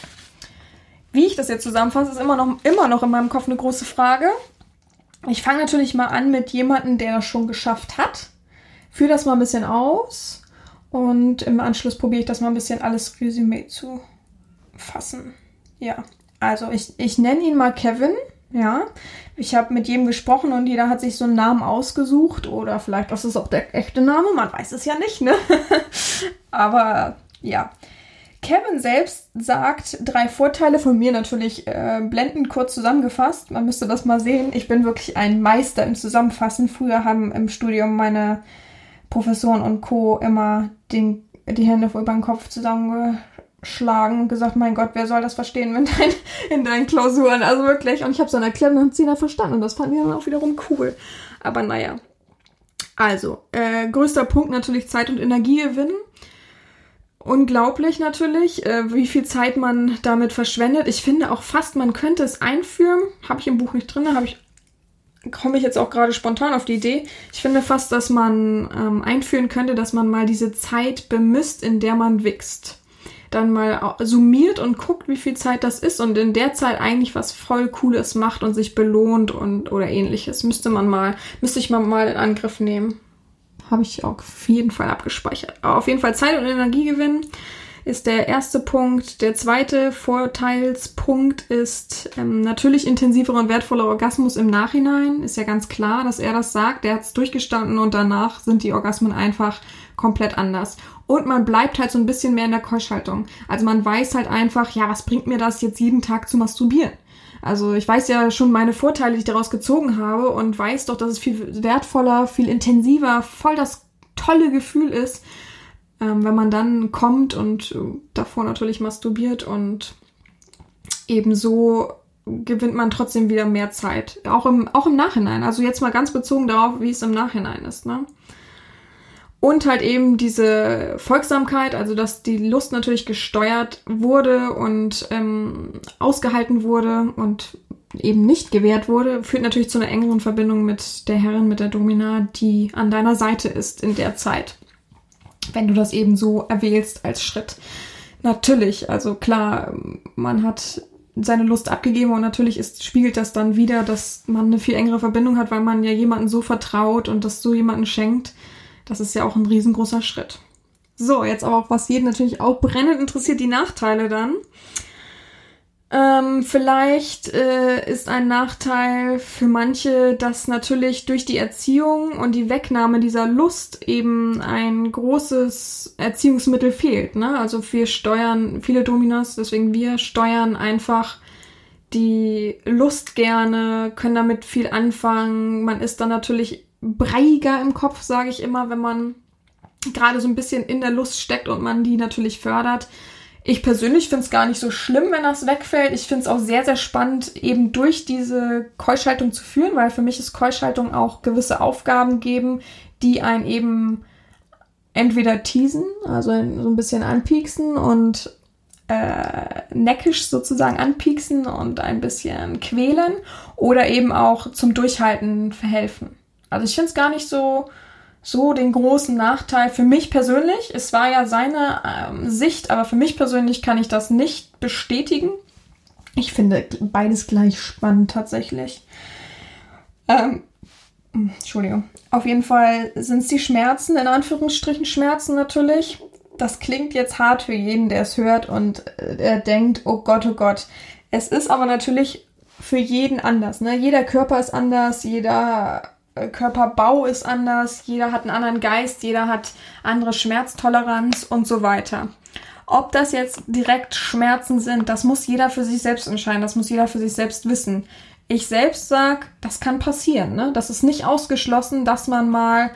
[SPEAKER 1] Wie ich das jetzt zusammenfasse, ist immer noch, immer noch in meinem Kopf eine große Frage. Ich fange natürlich mal an mit jemandem, der das schon geschafft hat. Führe das mal ein bisschen aus und im Anschluss probiere ich das mal ein bisschen alles Resümee zu fassen. Ja, also ich, ich nenne ihn mal Kevin. Ja, ich habe mit jedem gesprochen und jeder hat sich so einen Namen ausgesucht oder vielleicht ist es auch der echte Name, man weiß es ja nicht, ne? Aber ja. Kevin selbst sagt drei Vorteile von mir natürlich äh, blendend kurz zusammengefasst. Man müsste das mal sehen. Ich bin wirklich ein Meister im Zusammenfassen. Früher haben im Studium meine Professoren und Co. immer den die Hände über den Kopf zusammengeschlagen und gesagt, mein Gott, wer soll das verstehen in, dein, in deinen Klausuren? Also wirklich. Und ich habe es dann erklärt und dann verstanden. Und das fanden wir dann auch wiederum cool. Aber naja. Also, äh, größter Punkt natürlich Zeit und Energie gewinnen. Unglaublich natürlich, äh, wie viel Zeit man damit verschwendet. Ich finde auch fast, man könnte es einführen. Habe ich im Buch nicht drin, habe ich komme ich jetzt auch gerade spontan auf die Idee. Ich finde fast, dass man ähm, einführen könnte, dass man mal diese Zeit bemisst, in der man wächst. Dann mal summiert und guckt, wie viel Zeit das ist und in der Zeit eigentlich was voll Cooles macht und sich belohnt und oder ähnliches. Müsste man mal, müsste ich mal, mal in Angriff nehmen. Habe ich auch auf jeden Fall abgespeichert. Auf jeden Fall Zeit und Energie gewinnen ist der erste Punkt. Der zweite Vorteilspunkt ist ähm, natürlich intensiverer und wertvoller Orgasmus im Nachhinein. Ist ja ganz klar, dass er das sagt. Der hat es durchgestanden und danach sind die Orgasmen einfach komplett anders. Und man bleibt halt so ein bisschen mehr in der Keuschhaltung. Also man weiß halt einfach, ja, was bringt mir das jetzt jeden Tag zu masturbieren? Also ich weiß ja schon meine Vorteile, die ich daraus gezogen habe und weiß doch, dass es viel wertvoller, viel intensiver, voll das tolle Gefühl ist, ähm, wenn man dann kommt und äh, davor natürlich masturbiert und ebenso gewinnt man trotzdem wieder mehr Zeit. Auch im, auch im Nachhinein. Also jetzt mal ganz bezogen darauf, wie es im Nachhinein ist. Ne? Und halt eben diese Folgsamkeit, also dass die Lust natürlich gesteuert wurde und ähm, ausgehalten wurde und eben nicht gewährt wurde, führt natürlich zu einer engeren Verbindung mit der Herrin, mit der Domina, die an deiner Seite ist in der Zeit wenn du das eben so erwählst als Schritt. Natürlich, also klar, man hat seine Lust abgegeben und natürlich ist, spiegelt das dann wieder, dass man eine viel engere Verbindung hat, weil man ja jemanden so vertraut und das so jemanden schenkt. Das ist ja auch ein riesengroßer Schritt. So, jetzt aber auch, was jeden natürlich auch brennend interessiert, die Nachteile dann. Ähm, vielleicht äh, ist ein Nachteil für manche, dass natürlich durch die Erziehung und die Wegnahme dieser Lust eben ein großes Erziehungsmittel fehlt. Ne? Also wir steuern viele Dominos, deswegen wir steuern einfach die Lust gerne, können damit viel anfangen. Man ist dann natürlich breiiger im Kopf, sage ich immer, wenn man gerade so ein bisschen in der Lust steckt und man die natürlich fördert. Ich persönlich finde es gar nicht so schlimm, wenn das wegfällt. Ich finde es auch sehr, sehr spannend, eben durch diese Keuschhaltung zu führen, weil für mich ist Keuschhaltung auch gewisse Aufgaben geben, die einen eben entweder teasen, also so ein bisschen anpieksen und äh, neckisch sozusagen anpieksen und ein bisschen quälen oder eben auch zum Durchhalten verhelfen. Also ich finde es gar nicht so, so den großen Nachteil für mich persönlich. Es war ja seine ähm, Sicht, aber für mich persönlich kann ich das nicht bestätigen. Ich finde beides gleich spannend tatsächlich. Ähm, Entschuldigung. Auf jeden Fall sind es die Schmerzen, in Anführungsstrichen Schmerzen natürlich. Das klingt jetzt hart für jeden, der es hört und äh, denkt, oh Gott, oh Gott. Es ist aber natürlich für jeden anders. Ne? Jeder Körper ist anders, jeder Körperbau ist anders, jeder hat einen anderen Geist, jeder hat andere Schmerztoleranz und so weiter. Ob das jetzt direkt Schmerzen sind, das muss jeder für sich selbst entscheiden, das muss jeder für sich selbst wissen. Ich selbst sag, das kann passieren, ne? Das ist nicht ausgeschlossen, dass man mal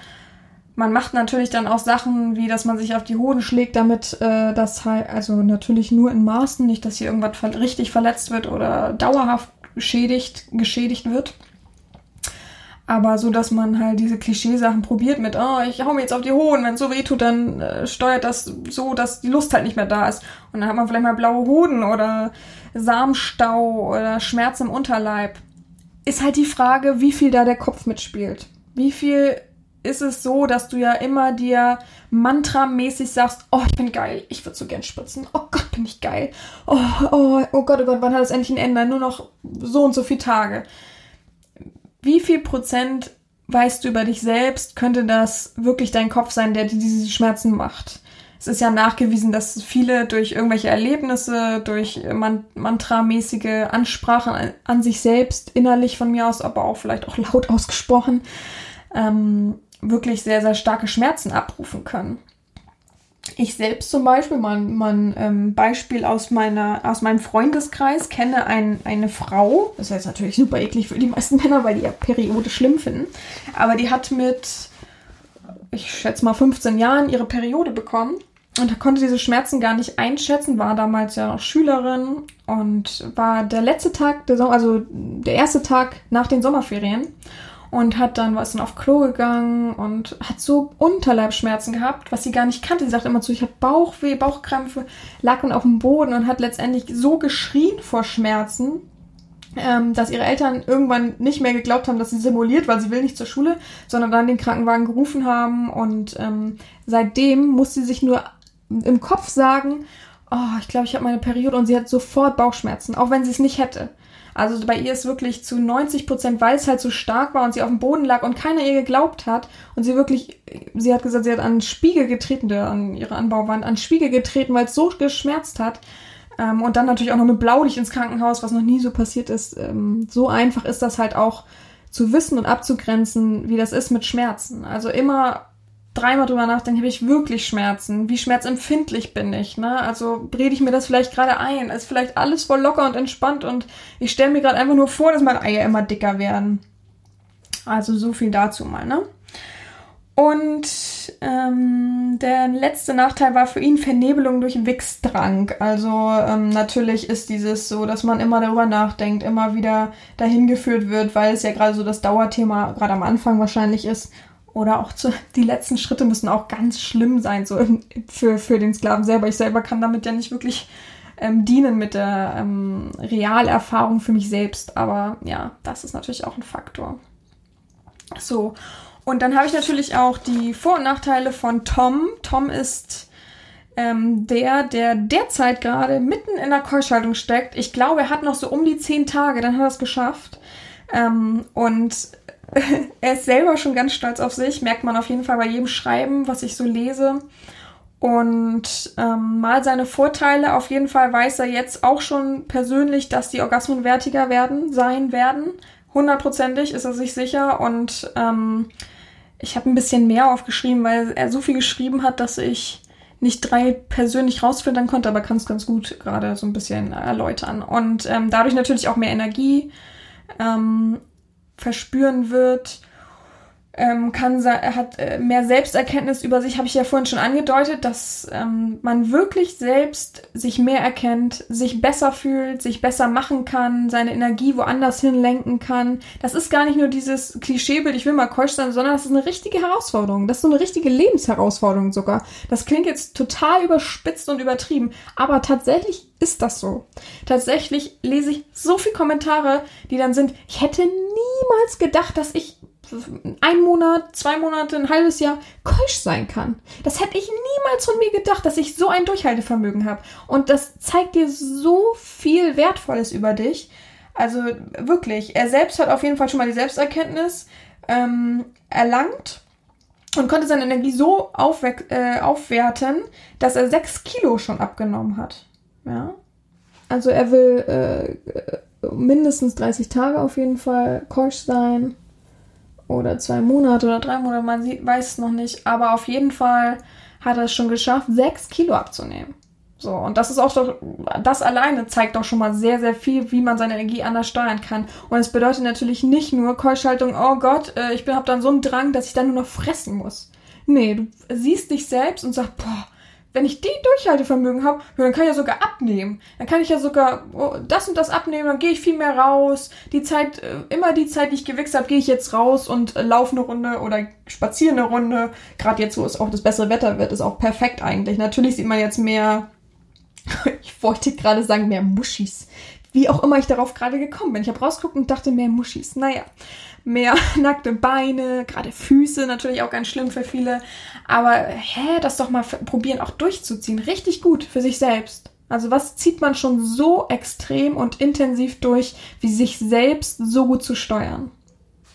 [SPEAKER 1] man macht natürlich dann auch Sachen, wie dass man sich auf die Hoden schlägt, damit äh, das halt, also natürlich nur in Maßen, nicht, dass hier irgendwas ver richtig verletzt wird oder dauerhaft geschädigt, geschädigt wird. Aber so, dass man halt diese Klischeesachen probiert mit, oh, ich hau mir jetzt auf die Hoden, wenn es so weh tut, dann äh, steuert das so, dass die Lust halt nicht mehr da ist. Und dann hat man vielleicht mal blaue Hoden oder Samenstau oder Schmerz im Unterleib. Ist halt die Frage, wie viel da der Kopf mitspielt. Wie viel ist es so, dass du ja immer dir mantramäßig sagst, oh, ich bin geil, ich würde so gern spritzen, oh Gott, bin ich geil, oh, oh, oh Gott, oh Gott, wann hat es endlich ein Ende? Nur noch so und so viele Tage wie viel Prozent weißt du über dich selbst, könnte das wirklich dein Kopf sein, der dir diese Schmerzen macht? Es ist ja nachgewiesen, dass viele durch irgendwelche Erlebnisse, durch man mantramäßige Ansprachen an sich selbst, innerlich von mir aus, aber auch vielleicht auch laut ausgesprochen, ähm, wirklich sehr, sehr starke Schmerzen abrufen können ich selbst zum Beispiel, mal, mal ein ähm, Beispiel aus, meiner, aus meinem Freundeskreis, kenne ein, eine Frau, das ist jetzt natürlich super eklig für die meisten Männer, weil die ja Periode schlimm finden, aber die hat mit, ich schätze mal 15 Jahren ihre Periode bekommen und konnte diese Schmerzen gar nicht einschätzen, war damals ja noch Schülerin und war der letzte Tag, der Sommer, also der erste Tag nach den Sommerferien und hat dann was dann auf Klo gegangen und hat so Unterleibschmerzen gehabt, was sie gar nicht kannte. Sie sagte immer zu, ich habe Bauchweh, Bauchkrämpfe, lag dann auf dem Boden und hat letztendlich so geschrien vor Schmerzen, ähm, dass ihre Eltern irgendwann nicht mehr geglaubt haben, dass sie simuliert, weil sie will nicht zur Schule, sondern dann den Krankenwagen gerufen haben und ähm, seitdem muss sie sich nur im Kopf sagen, oh, ich glaube, ich habe meine Periode und sie hat sofort Bauchschmerzen, auch wenn sie es nicht hätte. Also bei ihr ist wirklich zu 90 Prozent, weil es halt so stark war und sie auf dem Boden lag und keiner ihr geglaubt hat und sie wirklich, sie hat gesagt, sie hat an Spiegel getreten, an ihre Anbauwand, an Spiegel getreten, weil es so geschmerzt hat. Ähm, und dann natürlich auch noch mit Blaulicht ins Krankenhaus, was noch nie so passiert ist. Ähm, so einfach ist das halt auch zu wissen und abzugrenzen, wie das ist mit Schmerzen. Also immer dreimal drüber nachdenken, habe ich wirklich Schmerzen? Wie schmerzempfindlich bin ich? Ne? Also rede ich mir das vielleicht gerade ein? Ist vielleicht alles voll locker und entspannt und ich stelle mir gerade einfach nur vor, dass meine Eier immer dicker werden. Also so viel dazu mal, ne? Und ähm, der letzte Nachteil war für ihn Vernebelung durch Wichsdrang. Also ähm, natürlich ist dieses so, dass man immer darüber nachdenkt, immer wieder dahin geführt wird, weil es ja gerade so das Dauerthema gerade am Anfang wahrscheinlich ist oder auch zu, die letzten Schritte müssen auch ganz schlimm sein, so für, für den Sklaven selber. Ich selber kann damit ja nicht wirklich ähm, dienen mit der ähm, Realerfahrung für mich selbst. Aber ja, das ist natürlich auch ein Faktor. So. Und dann habe ich natürlich auch die Vor- und Nachteile von Tom. Tom ist ähm, der, der derzeit gerade mitten in der Keuschhaltung steckt. Ich glaube, er hat noch so um die zehn Tage, dann hat er es geschafft. Ähm, und er ist selber schon ganz stolz auf sich, merkt man auf jeden Fall bei jedem Schreiben, was ich so lese. Und ähm, mal seine Vorteile, auf jeden Fall weiß er jetzt auch schon persönlich, dass die Orgasmen wertiger werden, sein werden. Hundertprozentig ist er sich sicher. Und ähm, ich habe ein bisschen mehr aufgeschrieben, weil er so viel geschrieben hat, dass ich nicht drei persönlich rausfiltern konnte, aber kann es ganz gut gerade so ein bisschen erläutern. Und ähm, dadurch natürlich auch mehr Energie. Ähm, verspüren wird, ähm, kann hat äh, mehr Selbsterkenntnis über sich, habe ich ja vorhin schon angedeutet, dass ähm, man wirklich selbst sich mehr erkennt, sich besser fühlt, sich besser machen kann, seine Energie woanders hinlenken kann. Das ist gar nicht nur dieses Klischeebild, ich will mal keusch sein, sondern das ist eine richtige Herausforderung. Das ist so eine richtige Lebensherausforderung sogar. Das klingt jetzt total überspitzt und übertrieben, aber tatsächlich ist das so. Tatsächlich lese ich so viele Kommentare, die dann sind, ich hätte niemals gedacht, dass ich ein Monat, zwei Monate, ein halbes Jahr keusch sein kann. Das hätte ich niemals von mir gedacht, dass ich so ein Durchhaltevermögen habe. Und das zeigt dir so viel Wertvolles über dich. Also wirklich, er selbst hat auf jeden Fall schon mal die Selbsterkenntnis ähm, erlangt und konnte seine Energie so äh, aufwerten, dass er sechs Kilo schon abgenommen hat. Ja. Also er will äh, mindestens 30 Tage auf jeden Fall keusch sein oder zwei Monate oder drei Monate, man sieht, weiß es noch nicht. Aber auf jeden Fall hat er es schon geschafft, sechs Kilo abzunehmen. So, und das ist auch doch, das alleine zeigt doch schon mal sehr, sehr viel, wie man seine Energie anders steuern kann. Und es bedeutet natürlich nicht nur Keuschhaltung, oh Gott, äh, ich habe dann so einen Drang, dass ich dann nur noch fressen muss. Nee, du siehst dich selbst und sagst, boah, wenn ich die Durchhaltevermögen habe, dann kann ich ja sogar abnehmen. Dann kann ich ja sogar oh, das und das abnehmen, dann gehe ich viel mehr raus. Die Zeit, äh, immer die Zeit, die ich gewichst habe, gehe ich jetzt raus und äh, laufe eine Runde oder spaziere eine Runde. Gerade jetzt, wo es auch das bessere Wetter wird, ist auch perfekt eigentlich. Natürlich sieht man jetzt mehr, ich wollte gerade sagen, mehr Muschis. Wie auch immer ich darauf gerade gekommen bin. Ich habe rausgeguckt und dachte, mehr Muschis. Naja mehr nackte Beine, gerade Füße natürlich auch ganz schlimm für viele. Aber hä, das doch mal probieren auch durchzuziehen. Richtig gut für sich selbst. Also was zieht man schon so extrem und intensiv durch, wie sich selbst so gut zu steuern?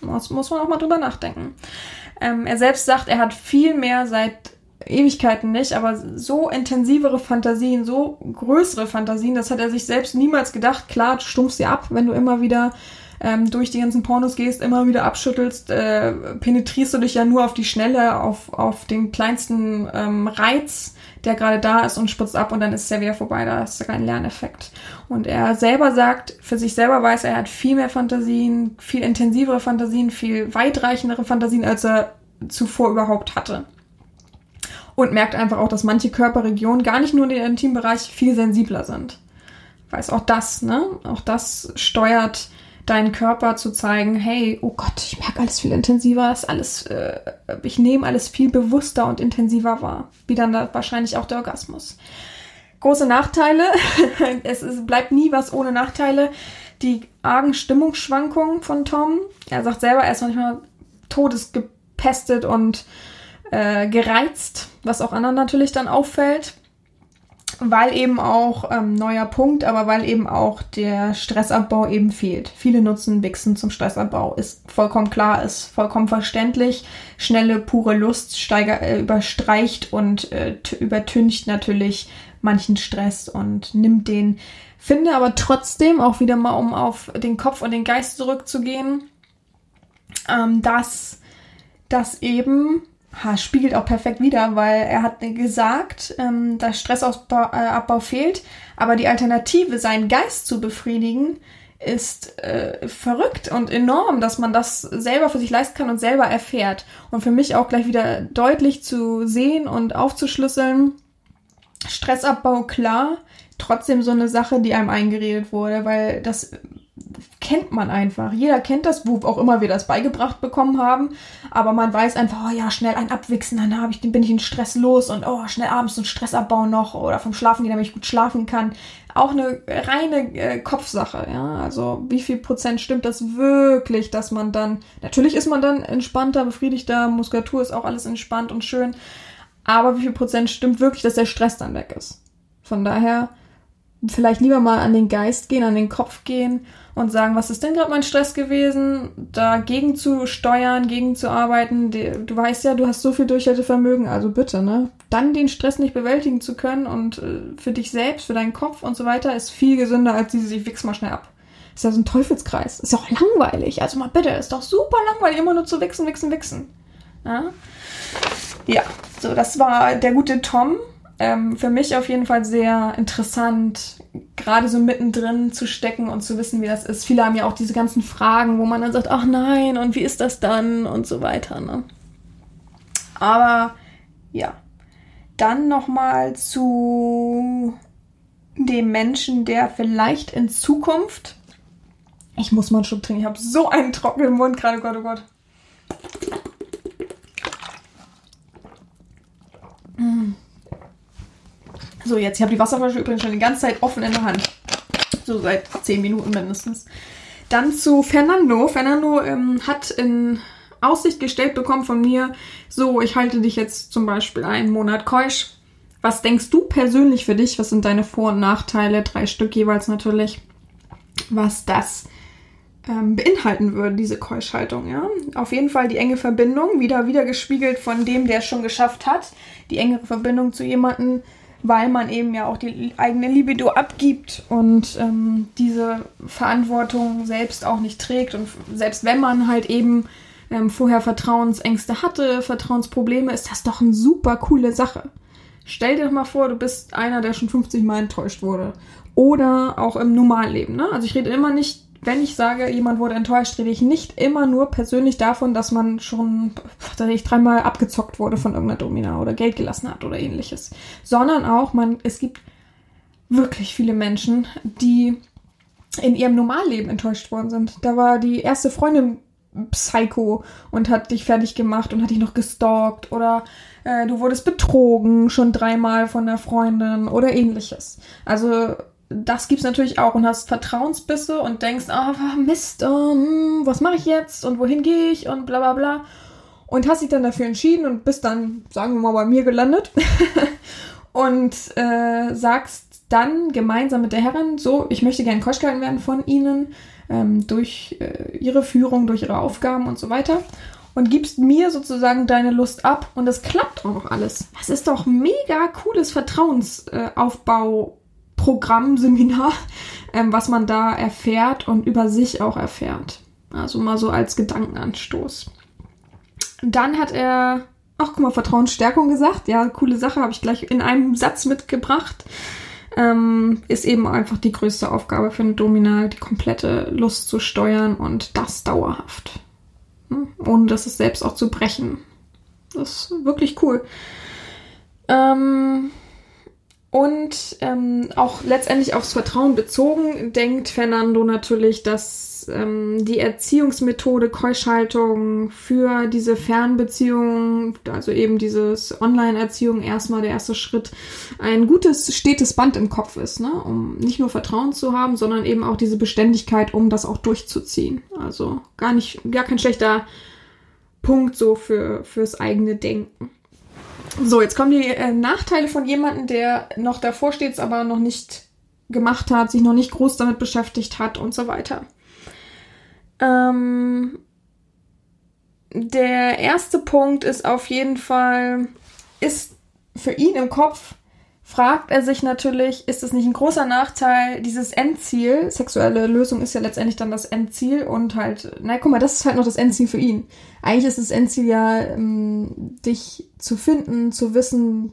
[SPEAKER 1] Das muss man auch mal drüber nachdenken. Ähm, er selbst sagt, er hat viel mehr seit Ewigkeiten nicht, aber so intensivere Fantasien, so größere Fantasien, das hat er sich selbst niemals gedacht. Klar, du stumpfst sie ab, wenn du immer wieder ähm, durch die ganzen Pornos gehst, immer wieder abschüttelst, äh, penetrierst du dich ja nur auf die Schnelle, auf, auf den kleinsten ähm, Reiz, der gerade da ist und spritzt ab und dann ist es ja wieder vorbei, da ist ja kein Lerneffekt. Und er selber sagt, für sich selber weiß er, er hat viel mehr Fantasien, viel intensivere Fantasien, viel weitreichendere Fantasien, als er zuvor überhaupt hatte. und merkt einfach auch, dass manche Körperregionen gar nicht nur in den Intimbereich viel sensibler sind. Weiß auch das, ne? Auch das steuert deinen Körper zu zeigen, hey, oh Gott, ich merke alles viel intensiver, ist alles, äh, ich nehme alles viel bewusster und intensiver wahr. Wie dann da wahrscheinlich auch der Orgasmus. Große Nachteile, es, es bleibt nie was ohne Nachteile. Die argen Stimmungsschwankungen von Tom. Er sagt selber, er ist manchmal todesgepestet und äh, gereizt, was auch anderen natürlich dann auffällt weil eben auch ähm, neuer Punkt, aber weil eben auch der Stressabbau eben fehlt. Viele nutzen Wichsen zum Stressabbau, ist vollkommen klar, ist vollkommen verständlich. Schnelle, pure Lust steiger, äh, überstreicht und äh, übertüncht natürlich manchen Stress und nimmt den. Finde aber trotzdem, auch wieder mal um auf den Kopf und den Geist zurückzugehen, ähm, dass das eben ha, spiegelt auch perfekt wieder, weil er hat gesagt, ähm, dass Stressabbau äh, fehlt, aber die Alternative, seinen Geist zu befriedigen, ist äh, verrückt und enorm, dass man das selber für sich leisten kann und selber erfährt. Und für mich auch gleich wieder deutlich zu sehen und aufzuschlüsseln. Stressabbau klar, trotzdem so eine Sache, die einem eingeredet wurde, weil das kennt man einfach. Jeder kennt das, wo auch immer wir das beigebracht bekommen haben. Aber man weiß einfach, oh ja, schnell ein Abwichsen, dann habe ich, bin ich in Stress los und oh, schnell abends einen Stressabbau noch oder vom Schlafen gehen, damit ich gut schlafen kann. Auch eine reine äh, Kopfsache, ja. Also wie viel Prozent stimmt das wirklich, dass man dann, natürlich ist man dann entspannter, befriedigter, Muskulatur ist auch alles entspannt und schön. Aber wie viel Prozent stimmt wirklich, dass der Stress dann weg ist? Von daher vielleicht lieber mal an den Geist gehen, an den Kopf gehen und sagen, was ist denn gerade mein Stress gewesen, dagegen zu steuern, gegen zu arbeiten. Du weißt ja, du hast so viel Durchhaltevermögen, also bitte, ne? Dann den Stress nicht bewältigen zu können und äh, für dich selbst, für deinen Kopf und so weiter, ist viel gesünder, als diese sich wichs mal schnell ab. Ist ja so ein Teufelskreis. Ist ja auch langweilig. Also mal bitte, ist doch super langweilig, immer nur zu wichsen, wichsen, wichsen. Ja, ja so, das war der gute Tom ähm, für mich auf jeden Fall sehr interessant, gerade so mittendrin zu stecken und zu wissen, wie das ist. Viele haben ja auch diese ganzen Fragen, wo man dann sagt, ach nein, und wie ist das dann und so weiter. Ne? Aber ja, dann nochmal zu dem Menschen, der vielleicht in Zukunft, ich muss mal einen Schluck trinken, ich habe so einen trockenen Mund gerade, oh Gott, oh Gott. Mm. So, jetzt, ich habe die Wasserflasche übrigens schon die ganze Zeit offen in der Hand. So seit 10 Minuten mindestens. Dann zu Fernando. Fernando ähm, hat in Aussicht gestellt bekommen von mir, so, ich halte dich jetzt zum Beispiel einen Monat keusch. Was denkst du persönlich für dich? Was sind deine Vor- und Nachteile? Drei Stück jeweils natürlich. Was das ähm, beinhalten würde, diese Keuschhaltung, ja. Auf jeden Fall die enge Verbindung, wieder wieder gespiegelt von dem, der es schon geschafft hat. Die engere Verbindung zu jemandem, weil man eben ja auch die eigene Libido abgibt und ähm, diese Verantwortung selbst auch nicht trägt. Und selbst wenn man halt eben ähm, vorher Vertrauensängste hatte, Vertrauensprobleme, ist das doch eine super coole Sache. Stell dir doch mal vor, du bist einer, der schon 50 Mal enttäuscht wurde. Oder auch im Normalleben. Ne? Also ich rede immer nicht wenn ich sage, jemand wurde enttäuscht, rede ich nicht immer nur persönlich davon, dass man schon dass ich dreimal abgezockt wurde von irgendeiner Domina oder Geld gelassen hat oder ähnliches. Sondern auch, man, es gibt wirklich viele Menschen, die in ihrem Normalleben enttäuscht worden sind. Da war die erste Freundin Psycho und hat dich fertig gemacht und hat dich noch gestalkt oder äh, du wurdest betrogen schon dreimal von der Freundin oder ähnliches. Also das gibt's natürlich auch und hast Vertrauensbisse und denkst, ah, oh, Mist, um, was mache ich jetzt und wohin gehe ich und bla bla bla. Und hast dich dann dafür entschieden und bist dann, sagen wir mal, bei mir gelandet und äh, sagst dann gemeinsam mit der Herrin, so, ich möchte gerne Coach gehalten werden von Ihnen, ähm, durch äh, Ihre Führung, durch Ihre Aufgaben und so weiter. Und gibst mir sozusagen deine Lust ab und das klappt auch alles. Das ist doch mega cooles Vertrauensaufbau. Äh, Programm, Seminar, ähm, was man da erfährt und über sich auch erfährt. Also mal so als Gedankenanstoß. Dann hat er, ach guck mal, Vertrauensstärkung gesagt. Ja, coole Sache, habe ich gleich in einem Satz mitgebracht. Ähm, ist eben einfach die größte Aufgabe für eine Domina, die komplette Lust zu steuern und das dauerhaft. Hm? Ohne das es selbst auch zu brechen. Das ist wirklich cool. Ähm, und ähm, auch letztendlich aufs Vertrauen bezogen denkt Fernando natürlich, dass ähm, die Erziehungsmethode Keuschhaltung für diese Fernbeziehungen, also eben dieses Online-Erziehung erstmal der erste Schritt, ein gutes, stetes Band im Kopf ist, ne? um nicht nur Vertrauen zu haben, sondern eben auch diese Beständigkeit, um das auch durchzuziehen. Also gar nicht, gar kein schlechter Punkt so für, fürs eigene Denken. So, jetzt kommen die äh, Nachteile von jemandem, der noch davor steht, aber noch nicht gemacht hat, sich noch nicht groß damit beschäftigt hat und so weiter. Ähm, der erste Punkt ist auf jeden Fall, ist für ihn im Kopf fragt er sich natürlich, ist es nicht ein großer Nachteil, dieses Endziel, sexuelle Lösung ist ja letztendlich dann das Endziel und halt, na guck mal, das ist halt noch das Endziel für ihn. Eigentlich ist das Endziel ja, ähm, dich zu finden, zu wissen,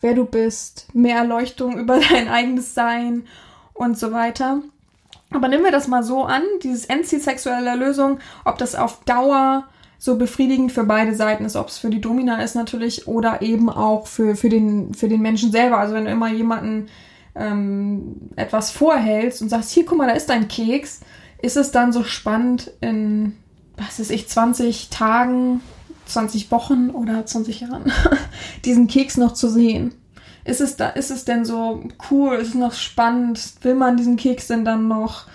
[SPEAKER 1] wer du bist, mehr Erleuchtung über dein eigenes Sein und so weiter. Aber nehmen wir das mal so an, dieses Endziel sexueller Lösung, ob das auf Dauer so befriedigend für beide Seiten ist, ob es für die Domina ist natürlich oder eben auch für, für, den, für den Menschen selber. Also wenn du immer jemanden ähm, etwas vorhältst und sagst, hier, guck mal, da ist dein Keks, ist es dann so spannend in, was weiß ich, 20 Tagen, 20 Wochen oder 20 Jahren, diesen Keks noch zu sehen. Ist es da, ist es denn so cool? Ist es noch spannend? Will man diesen Keks denn dann noch?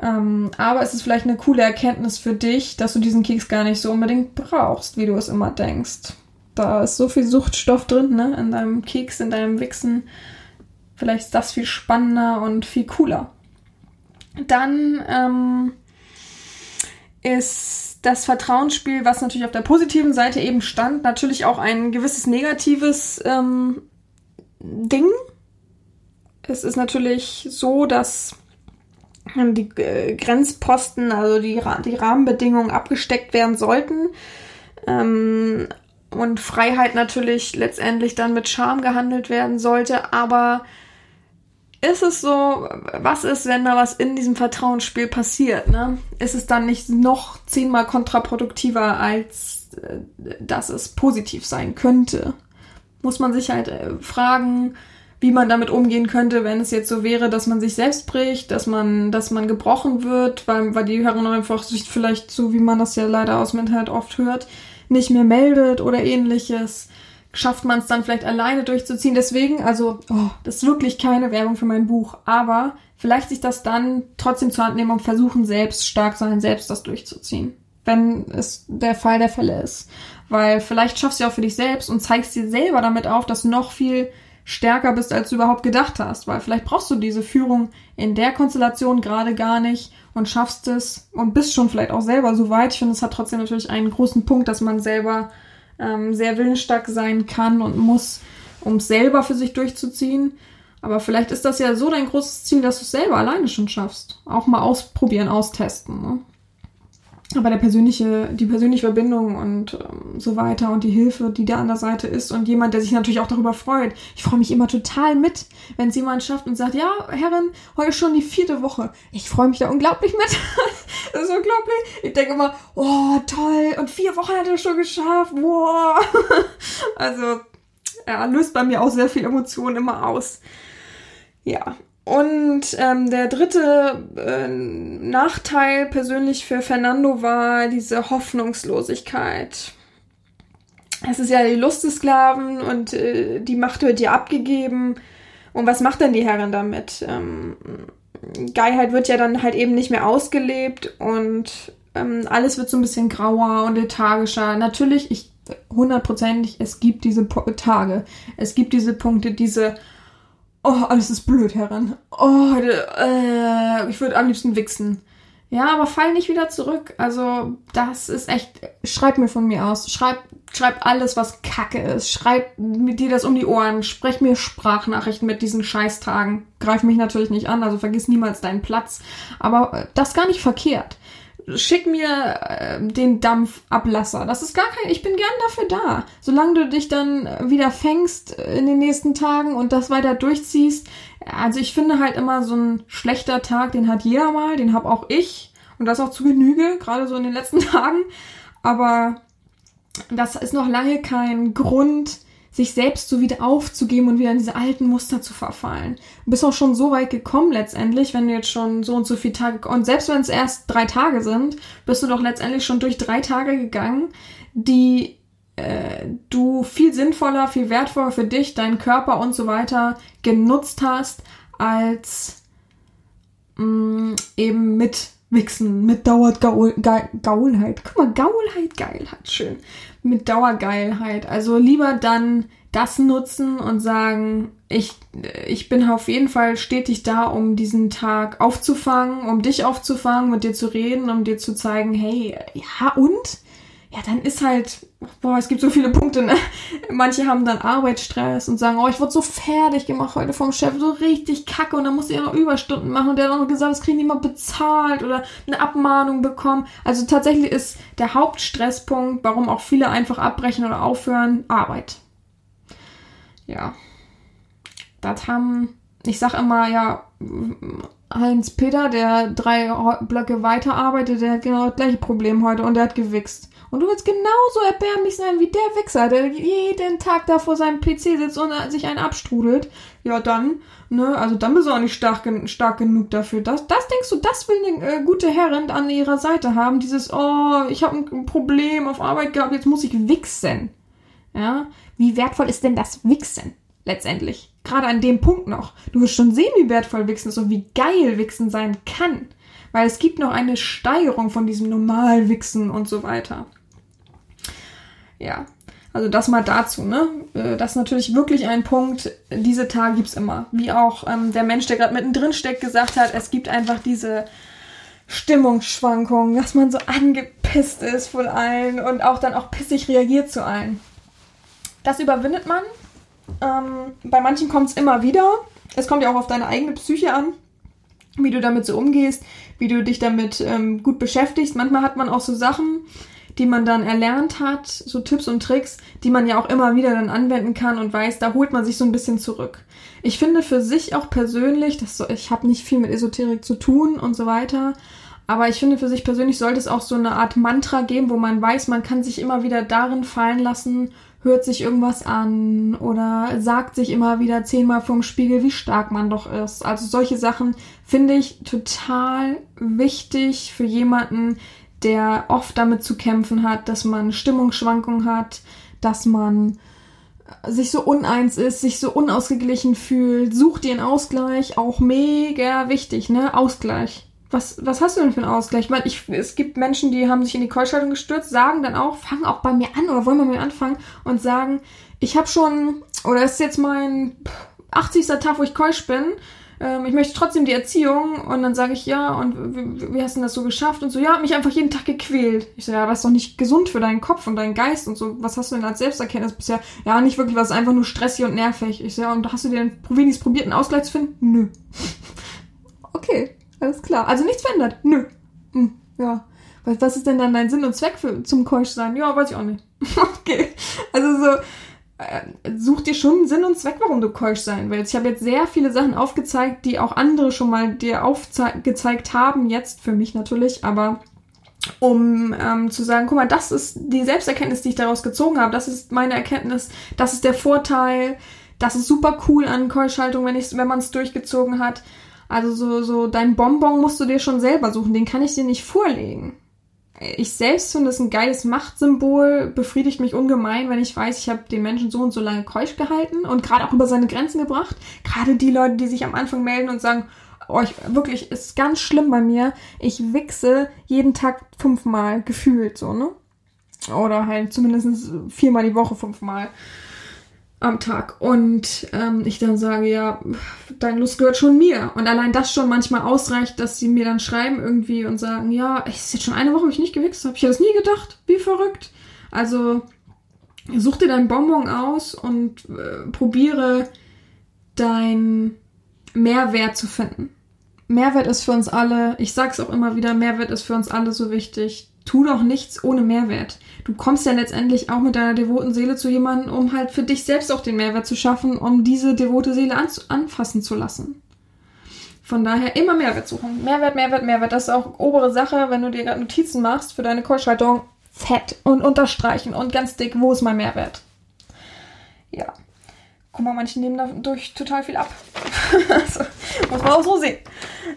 [SPEAKER 1] Ähm, aber es ist vielleicht eine coole Erkenntnis für dich, dass du diesen Keks gar nicht so unbedingt brauchst, wie du es immer denkst. Da ist so viel Suchtstoff drin, ne? In deinem Keks, in deinem Wichsen. Vielleicht ist das viel spannender und viel cooler. Dann ähm, ist das Vertrauensspiel, was natürlich auf der positiven Seite eben stand, natürlich auch ein gewisses negatives ähm, Ding. Es ist natürlich so, dass die äh, Grenzposten, also die, die Rahmenbedingungen abgesteckt werden sollten. Ähm, und Freiheit natürlich letztendlich dann mit Charme gehandelt werden sollte. Aber ist es so, was ist, wenn da was in diesem Vertrauensspiel passiert? Ne? Ist es dann nicht noch zehnmal kontraproduktiver, als äh, dass es positiv sein könnte? Muss man sich halt äh, fragen, wie man damit umgehen könnte, wenn es jetzt so wäre, dass man sich selbst bricht, dass man, dass man gebrochen wird, weil, weil die Herren einfach sich vielleicht so, wie man das ja leider aus dem Internet oft hört, nicht mehr meldet oder ähnliches. Schafft man es dann vielleicht alleine durchzuziehen? Deswegen, also, oh, das ist wirklich keine Werbung für mein Buch, aber vielleicht sich das dann trotzdem zur Hand nehmen und versuchen, selbst stark sein, selbst das durchzuziehen. Wenn es der Fall der Fälle ist. Weil vielleicht schaffst du ja auch für dich selbst und zeigst dir selber damit auf, dass noch viel stärker bist, als du überhaupt gedacht hast, weil vielleicht brauchst du diese Führung in der Konstellation gerade gar nicht und schaffst es und bist schon vielleicht auch selber so weit. Ich finde, es hat trotzdem natürlich einen großen Punkt, dass man selber ähm, sehr willensstark sein kann und muss, um es selber für sich durchzuziehen. Aber vielleicht ist das ja so dein großes Ziel, dass du es selber alleine schon schaffst. Auch mal ausprobieren, austesten. Ne? Aber der persönliche, die persönliche Verbindung und ähm, so weiter und die Hilfe, die da an der Seite ist und jemand, der sich natürlich auch darüber freut. Ich freue mich immer total mit, wenn es jemand schafft und sagt, ja, Herrin, heute schon die vierte Woche. Ich freue mich da unglaublich mit. das ist unglaublich. Ich denke immer, oh, toll, und vier Wochen hat er schon geschafft. Wow. also, er löst bei mir auch sehr viel Emotionen immer aus. Ja, und ähm, der dritte äh, Nachteil persönlich für Fernando war diese Hoffnungslosigkeit. Es ist ja die Lust des Sklaven und äh, die Macht wird dir abgegeben. Und was macht denn die Herrin damit? Ähm, Geilheit wird ja dann halt eben nicht mehr ausgelebt und ähm, alles wird so ein bisschen grauer und lethargischer. Natürlich, ich hundertprozentig, es gibt diese po Tage, es gibt diese Punkte, diese oh, alles ist blöd heran. Oh, heute, äh, ich würde am liebsten wichsen. Ja, aber fall nicht wieder zurück. Also, das ist echt, schreib mir von mir aus. Schreib, schreib alles, was Kacke ist. Schreib mit dir das um die Ohren. Sprech mir Sprachnachrichten mit diesen Scheißtagen. Greif mich natürlich nicht an, also vergiss niemals deinen Platz. Aber äh, das gar nicht verkehrt schick mir äh, den Dampfablasser. Das ist gar kein, ich bin gern dafür da. Solange du dich dann wieder fängst in den nächsten Tagen und das weiter durchziehst. Also ich finde halt immer so ein schlechter Tag, den hat jeder mal, den hab auch ich. Und das auch zu Genüge, gerade so in den letzten Tagen. Aber das ist noch lange kein Grund, sich selbst so wieder aufzugeben und wieder in diese alten Muster zu verfallen. Du bist auch schon so weit gekommen letztendlich, wenn du jetzt schon so und so viele Tage, und selbst wenn es erst drei Tage sind, bist du doch letztendlich schon durch drei Tage gegangen, die äh, du viel sinnvoller, viel wertvoller für dich, deinen Körper und so weiter genutzt hast, als mh, mm, eben mit Wichsen, mit Dauergaulheit. Guck mal, Gaulheit, Geilheit, schön. Mit Dauergeilheit. Also lieber dann das nutzen und sagen, ich, ich bin auf jeden Fall stetig da, um diesen Tag aufzufangen, um dich aufzufangen, mit dir zu reden, um dir zu zeigen, hey, ja und? Ja, dann ist halt, boah, es gibt so viele Punkte, ne? Manche haben dann Arbeitsstress und sagen, oh, ich wurde so fertig gemacht heute vom Chef, so richtig kacke und dann musste ich noch Überstunden machen und der hat auch noch gesagt, das kriegen die mal bezahlt oder eine Abmahnung bekommen. Also tatsächlich ist der Hauptstresspunkt, warum auch viele einfach abbrechen oder aufhören, Arbeit. Ja. Das haben, ich sag immer, ja, Heinz Peter, der drei Blöcke weiterarbeitet, der hat genau das gleiche Problem heute und der hat gewichst. Und du willst genauso erbärmlich sein wie der Wichser, der jeden Tag da vor seinem PC sitzt und sich einen abstrudelt. Ja, dann, ne, also dann bist du auch nicht stark, stark genug dafür. Das, das denkst du, das will eine äh, gute Herrin an ihrer Seite haben. Dieses, oh, ich habe ein Problem auf Arbeit gehabt, jetzt muss ich wichsen. Ja, wie wertvoll ist denn das Wichsen letztendlich? Gerade an dem Punkt noch. Du wirst schon sehen, wie wertvoll Wichsen ist und wie geil Wichsen sein kann. Weil es gibt noch eine Steigerung von diesem Normalwichsen und so weiter. Ja, also das mal dazu, ne? Äh, das ist natürlich wirklich ein Punkt, diese Tage gibt's immer. Wie auch ähm, der Mensch, der gerade mittendrin steckt, gesagt hat, es gibt einfach diese Stimmungsschwankungen, dass man so angepisst ist von allen und auch dann auch pissig reagiert zu allen. Das überwindet man. Ähm, bei manchen kommt es immer wieder. Es kommt ja auch auf deine eigene Psyche an, wie du damit so umgehst, wie du dich damit ähm, gut beschäftigst. Manchmal hat man auch so Sachen, die man dann erlernt hat, so Tipps und Tricks, die man ja auch immer wieder dann anwenden kann und weiß, da holt man sich so ein bisschen zurück. Ich finde für sich auch persönlich, das so, ich habe nicht viel mit Esoterik zu tun und so weiter, aber ich finde für sich persönlich sollte es auch so eine Art Mantra geben, wo man weiß, man kann sich immer wieder darin fallen lassen, hört sich irgendwas an oder sagt sich immer wieder zehnmal vom Spiegel, wie stark man doch ist. Also solche Sachen finde ich total wichtig für jemanden, der oft damit zu kämpfen hat, dass man Stimmungsschwankungen hat, dass man sich so uneins ist, sich so unausgeglichen fühlt. Such dir einen Ausgleich, auch mega wichtig, ne? Ausgleich. Was, was hast du denn für einen Ausgleich? Ich meine, ich, es gibt Menschen, die haben sich in die Keuschaltung gestürzt, sagen dann auch, fangen auch bei mir an oder wollen bei mir anfangen und sagen, ich habe schon, oder ist jetzt mein 80. Tag, wo ich keusch bin, ähm, ich möchte trotzdem die Erziehung und dann sage ich, ja, und wie, hast du das so geschafft? Und so, ja, mich einfach jeden Tag gequält. Ich so, ja, das ist doch nicht gesund für deinen Kopf und deinen Geist und so. Was hast du denn als Selbsterkenntnis bisher? Ja, nicht wirklich was, einfach nur stressig und nervig. Ich so, ja, und hast du dir denn wenigstens probiert, einen Ausgleich zu finden? Nö. okay, alles klar. Also nichts verändert? Nö. Hm, ja. Was ist denn dann dein Sinn und Zweck für, zum Keuschsein? Ja, weiß ich auch nicht. okay. Also so, such dir schon Sinn und Zweck, warum du keusch sein willst. Ich habe jetzt sehr viele Sachen aufgezeigt, die auch andere schon mal dir aufgezeigt haben, jetzt für mich natürlich, aber um ähm, zu sagen, guck mal, das ist die Selbsterkenntnis, die ich daraus gezogen habe, das ist meine Erkenntnis, das ist der Vorteil, das ist super cool an Keuschhaltung, wenn, wenn man es durchgezogen hat. Also so, so dein Bonbon musst du dir schon selber suchen, den kann ich dir nicht vorlegen ich selbst finde es ein geiles Machtsymbol, befriedigt mich ungemein, wenn ich weiß, ich habe den Menschen so und so lange keusch gehalten und gerade auch über seine Grenzen gebracht. Gerade die Leute, die sich am Anfang melden und sagen, oh, ich, wirklich, ist ganz schlimm bei mir. Ich wichse jeden Tag fünfmal gefühlt so, ne? Oder halt zumindest viermal die Woche fünfmal am Tag. Und ähm, ich dann sage, ja, deine Lust gehört schon mir. Und allein das schon manchmal ausreicht, dass sie mir dann schreiben irgendwie und sagen, ja, es ist jetzt schon eine Woche, wo ich nicht gewichst habe. Ich hätte das nie gedacht. Wie verrückt. Also such dir deinen Bonbon aus und äh, probiere dein Mehrwert zu finden. Mehrwert ist für uns alle, ich sag's auch immer wieder, Mehrwert ist für uns alle so wichtig tu doch nichts ohne Mehrwert. Du kommst ja letztendlich auch mit deiner devoten Seele zu jemandem, um halt für dich selbst auch den Mehrwert zu schaffen, um diese devote Seele anfassen zu lassen. Von daher immer Mehrwert suchen. Mehrwert, Mehrwert, Mehrwert. Das ist auch obere Sache, wenn du dir gerade Notizen machst für deine Keuschhaltung. Fett und unterstreichen und ganz dick, wo ist mein Mehrwert? ja. Guck mal, manche nehmen dadurch total viel ab. also, muss man auch so sehen.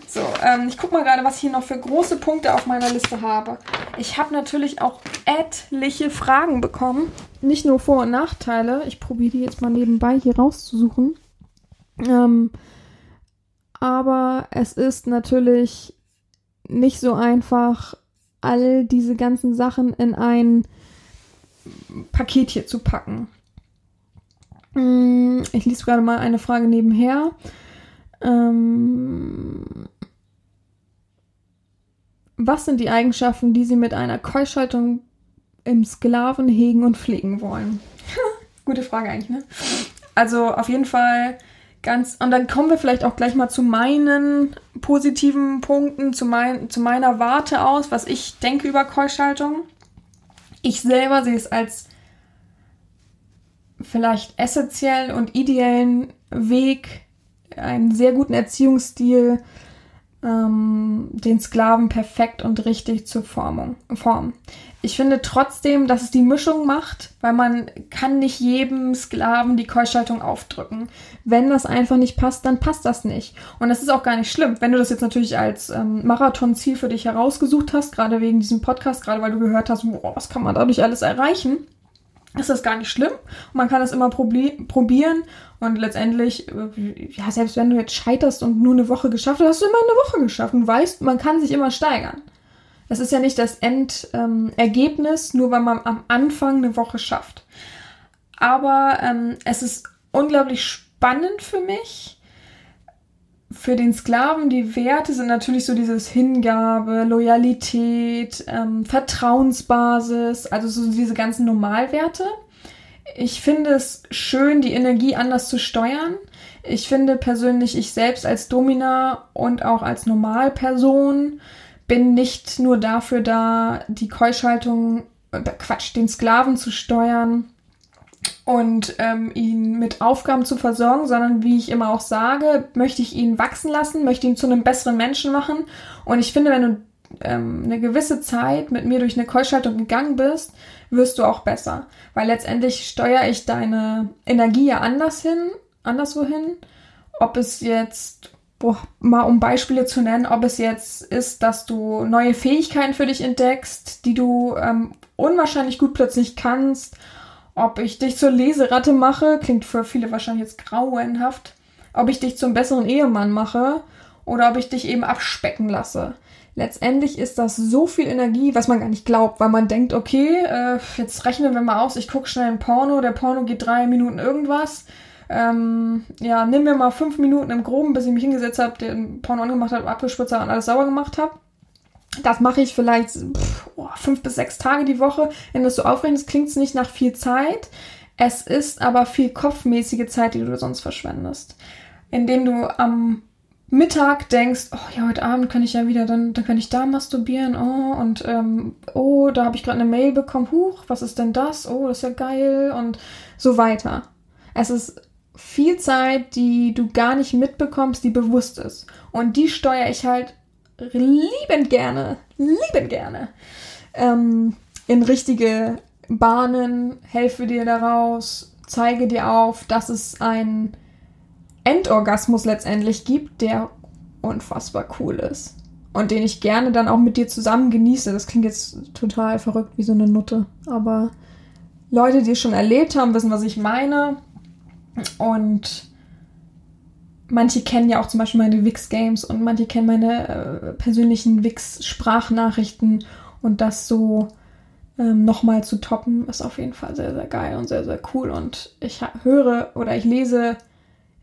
[SPEAKER 1] So, ähm, ich guck mal gerade, was ich hier noch für große Punkte auf meiner Liste habe. Ich habe natürlich auch etliche Fragen bekommen. Nicht nur Vor- und Nachteile. Ich probiere die jetzt mal nebenbei hier rauszusuchen. Ähm, aber es ist natürlich nicht so einfach, all diese ganzen Sachen in ein Paket hier zu packen. Mm, ich lese gerade mal eine Frage nebenher. Ähm, was sind die Eigenschaften, die Sie mit einer Keuschaltung im Sklaven hegen und pflegen wollen? Gute Frage eigentlich, ne? Also auf jeden Fall ganz. Und dann kommen wir vielleicht auch gleich mal zu meinen positiven Punkten, zu, mein, zu meiner Warte aus, was ich denke über Keuschaltung. Ich selber sehe es als vielleicht essentiellen und ideellen Weg, einen sehr guten Erziehungsstil, ähm, den Sklaven perfekt und richtig zu formen. Ich finde trotzdem, dass es die Mischung macht, weil man kann nicht jedem Sklaven die Keuschaltung aufdrücken. Wenn das einfach nicht passt, dann passt das nicht. Und das ist auch gar nicht schlimm. Wenn du das jetzt natürlich als ähm, Marathonziel für dich herausgesucht hast, gerade wegen diesem Podcast, gerade weil du gehört hast, boah, was kann man dadurch alles erreichen, ist das gar nicht schlimm. Und man kann das immer probieren. Und letztendlich, äh, ja, selbst wenn du jetzt scheiterst und nur eine Woche geschafft hast, hast du immer eine Woche geschafft. Und weißt, man kann sich immer steigern. Das ist ja nicht das Endergebnis, ähm, nur weil man am Anfang eine Woche schafft. Aber ähm, es ist unglaublich spannend für mich, für den Sklaven die Werte sind natürlich so dieses Hingabe, Loyalität, ähm, Vertrauensbasis, also so diese ganzen Normalwerte. Ich finde es schön, die Energie anders zu steuern. Ich finde persönlich, ich selbst als Domina und auch als Normalperson bin nicht nur dafür da, die Keuschaltung, äh, Quatsch, den Sklaven zu steuern, und ähm, ihn mit Aufgaben zu versorgen, sondern wie ich immer auch sage, möchte ich ihn wachsen lassen, möchte ihn zu einem besseren Menschen machen. Und ich finde, wenn du ähm, eine gewisse Zeit mit mir durch eine Keuschaltung gegangen bist, wirst du auch besser. Weil letztendlich steuere ich deine Energie ja anders hin, anderswo hin. Ob es jetzt, boah, mal um Beispiele zu nennen, ob es jetzt ist, dass du neue Fähigkeiten für dich entdeckst, die du ähm, unwahrscheinlich gut plötzlich kannst ob ich dich zur Leseratte mache, klingt für viele wahrscheinlich jetzt grauenhaft, ob ich dich zum besseren Ehemann mache oder ob ich dich eben abspecken lasse. Letztendlich ist das so viel Energie, was man gar nicht glaubt, weil man denkt, okay, äh, jetzt rechnen wir mal aus, ich gucke schnell ein Porno, der Porno geht drei Minuten irgendwas. Ähm, ja, nimm mir mal fünf Minuten im Groben, bis ich mich hingesetzt habe, den Porno angemacht habe, abgespritzt habe und alles sauber gemacht habe. Das mache ich vielleicht pff, oh, fünf bis sechs Tage die Woche. Wenn das so aufrechnest, klingt es nicht nach viel Zeit. Es ist aber viel kopfmäßige Zeit, die du sonst verschwendest. Indem du am Mittag denkst, oh ja, heute Abend kann ich ja wieder, dann, dann kann ich da masturbieren, oh, und ähm, oh, da habe ich gerade eine Mail bekommen, huch, was ist denn das? Oh, das ist ja geil und so weiter. Es ist viel Zeit, die du gar nicht mitbekommst, die bewusst ist. Und die steuere ich halt liebend gerne, liebend gerne ähm, in richtige Bahnen, helfe dir daraus, zeige dir auf, dass es einen Endorgasmus letztendlich gibt, der unfassbar cool ist. Und den ich gerne dann auch mit dir zusammen genieße. Das klingt jetzt total verrückt wie so eine Nutte. Aber Leute, die es schon erlebt haben, wissen, was ich meine. Und manche kennen ja auch zum Beispiel meine Wix-Games und manche kennen meine äh, persönlichen Wix-Sprachnachrichten und das so ähm, nochmal zu toppen, ist auf jeden Fall sehr, sehr geil und sehr, sehr cool. Und ich höre oder ich lese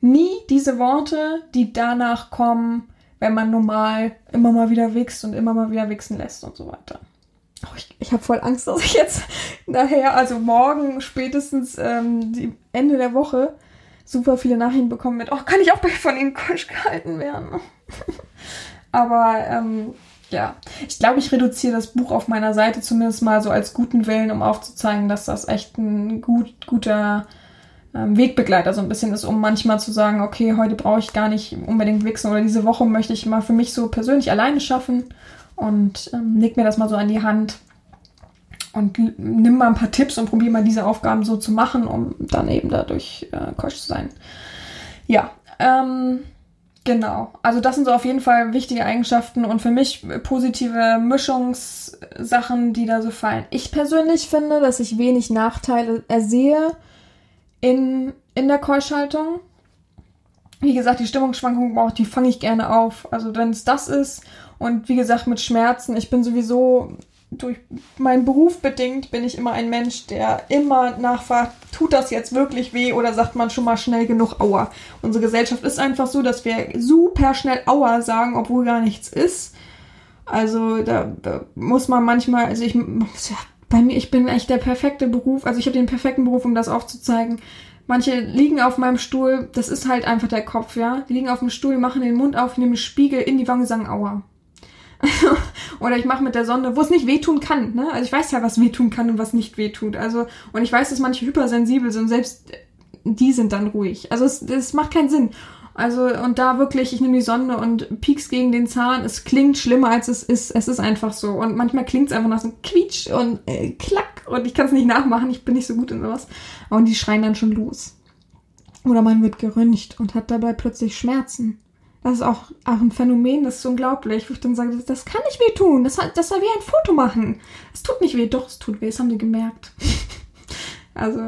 [SPEAKER 1] nie diese Worte, die danach kommen, wenn man normal immer mal wieder wichst und immer mal wieder wichsen lässt und so weiter. Oh, ich ich habe voll Angst, dass ich jetzt nachher, also morgen spätestens ähm, die Ende der Woche, super viele Nachrichten bekommen mit, oh, kann ich auch von Ihnen Kölsch gehalten werden? Aber ähm, ja, ich glaube, ich reduziere das Buch auf meiner Seite zumindest mal so als guten Willen, um aufzuzeigen, dass das echt ein gut, guter ähm, Wegbegleiter so ein bisschen ist, um manchmal zu sagen, okay, heute brauche ich gar nicht unbedingt wichsen oder diese Woche möchte ich mal für mich so persönlich alleine schaffen und ähm, leg mir das mal so an die Hand. Und nimm mal ein paar Tipps und probier mal diese Aufgaben so zu machen, um dann eben dadurch äh, Coach zu sein. Ja, ähm, genau. Also das sind so auf jeden Fall wichtige Eigenschaften und für mich positive Mischungssachen, die da so fallen. Ich persönlich finde, dass ich wenig Nachteile ersehe in, in der Keuschhaltung. Wie gesagt, die Stimmungsschwankungen, die fange ich gerne auf. Also wenn es das ist und wie gesagt mit Schmerzen, ich bin sowieso durch meinen Beruf bedingt bin ich immer ein Mensch, der immer nachfragt, tut das jetzt wirklich weh oder sagt man schon mal schnell genug Aua. Unsere Gesellschaft ist einfach so, dass wir super schnell Aua sagen, obwohl gar nichts ist. Also da, da muss man manchmal, also ich, bei mir, ich bin echt der perfekte Beruf, also ich habe den perfekten Beruf, um das aufzuzeigen. Manche liegen auf meinem Stuhl, das ist halt einfach der Kopf, ja. Die liegen auf dem Stuhl, machen den Mund auf, nehmen Spiegel in die Wange, sagen Aua. Oder ich mache mit der Sonde, wo es nicht wehtun kann. Ne? Also ich weiß ja, was wehtun kann und was nicht wehtut. Also, und ich weiß, dass manche hypersensibel sind, selbst die sind dann ruhig. Also es, es macht keinen Sinn. Also, und da wirklich, ich nehme die Sonde und pieks gegen den Zahn. Es klingt schlimmer, als es ist. Es ist einfach so. Und manchmal klingt es einfach nach so einem Quietsch und äh, Klack. Und ich kann es nicht nachmachen. Ich bin nicht so gut in sowas. Und die schreien dann schon los. Oder man wird geröntgt und hat dabei plötzlich Schmerzen. Das ist auch, auch ein Phänomen, das ist unglaublich, wo ich dann sage, das, kann nicht weh tun. Das, das soll wie ein Foto machen. Es tut nicht weh, doch, es tut weh, das haben die gemerkt. also,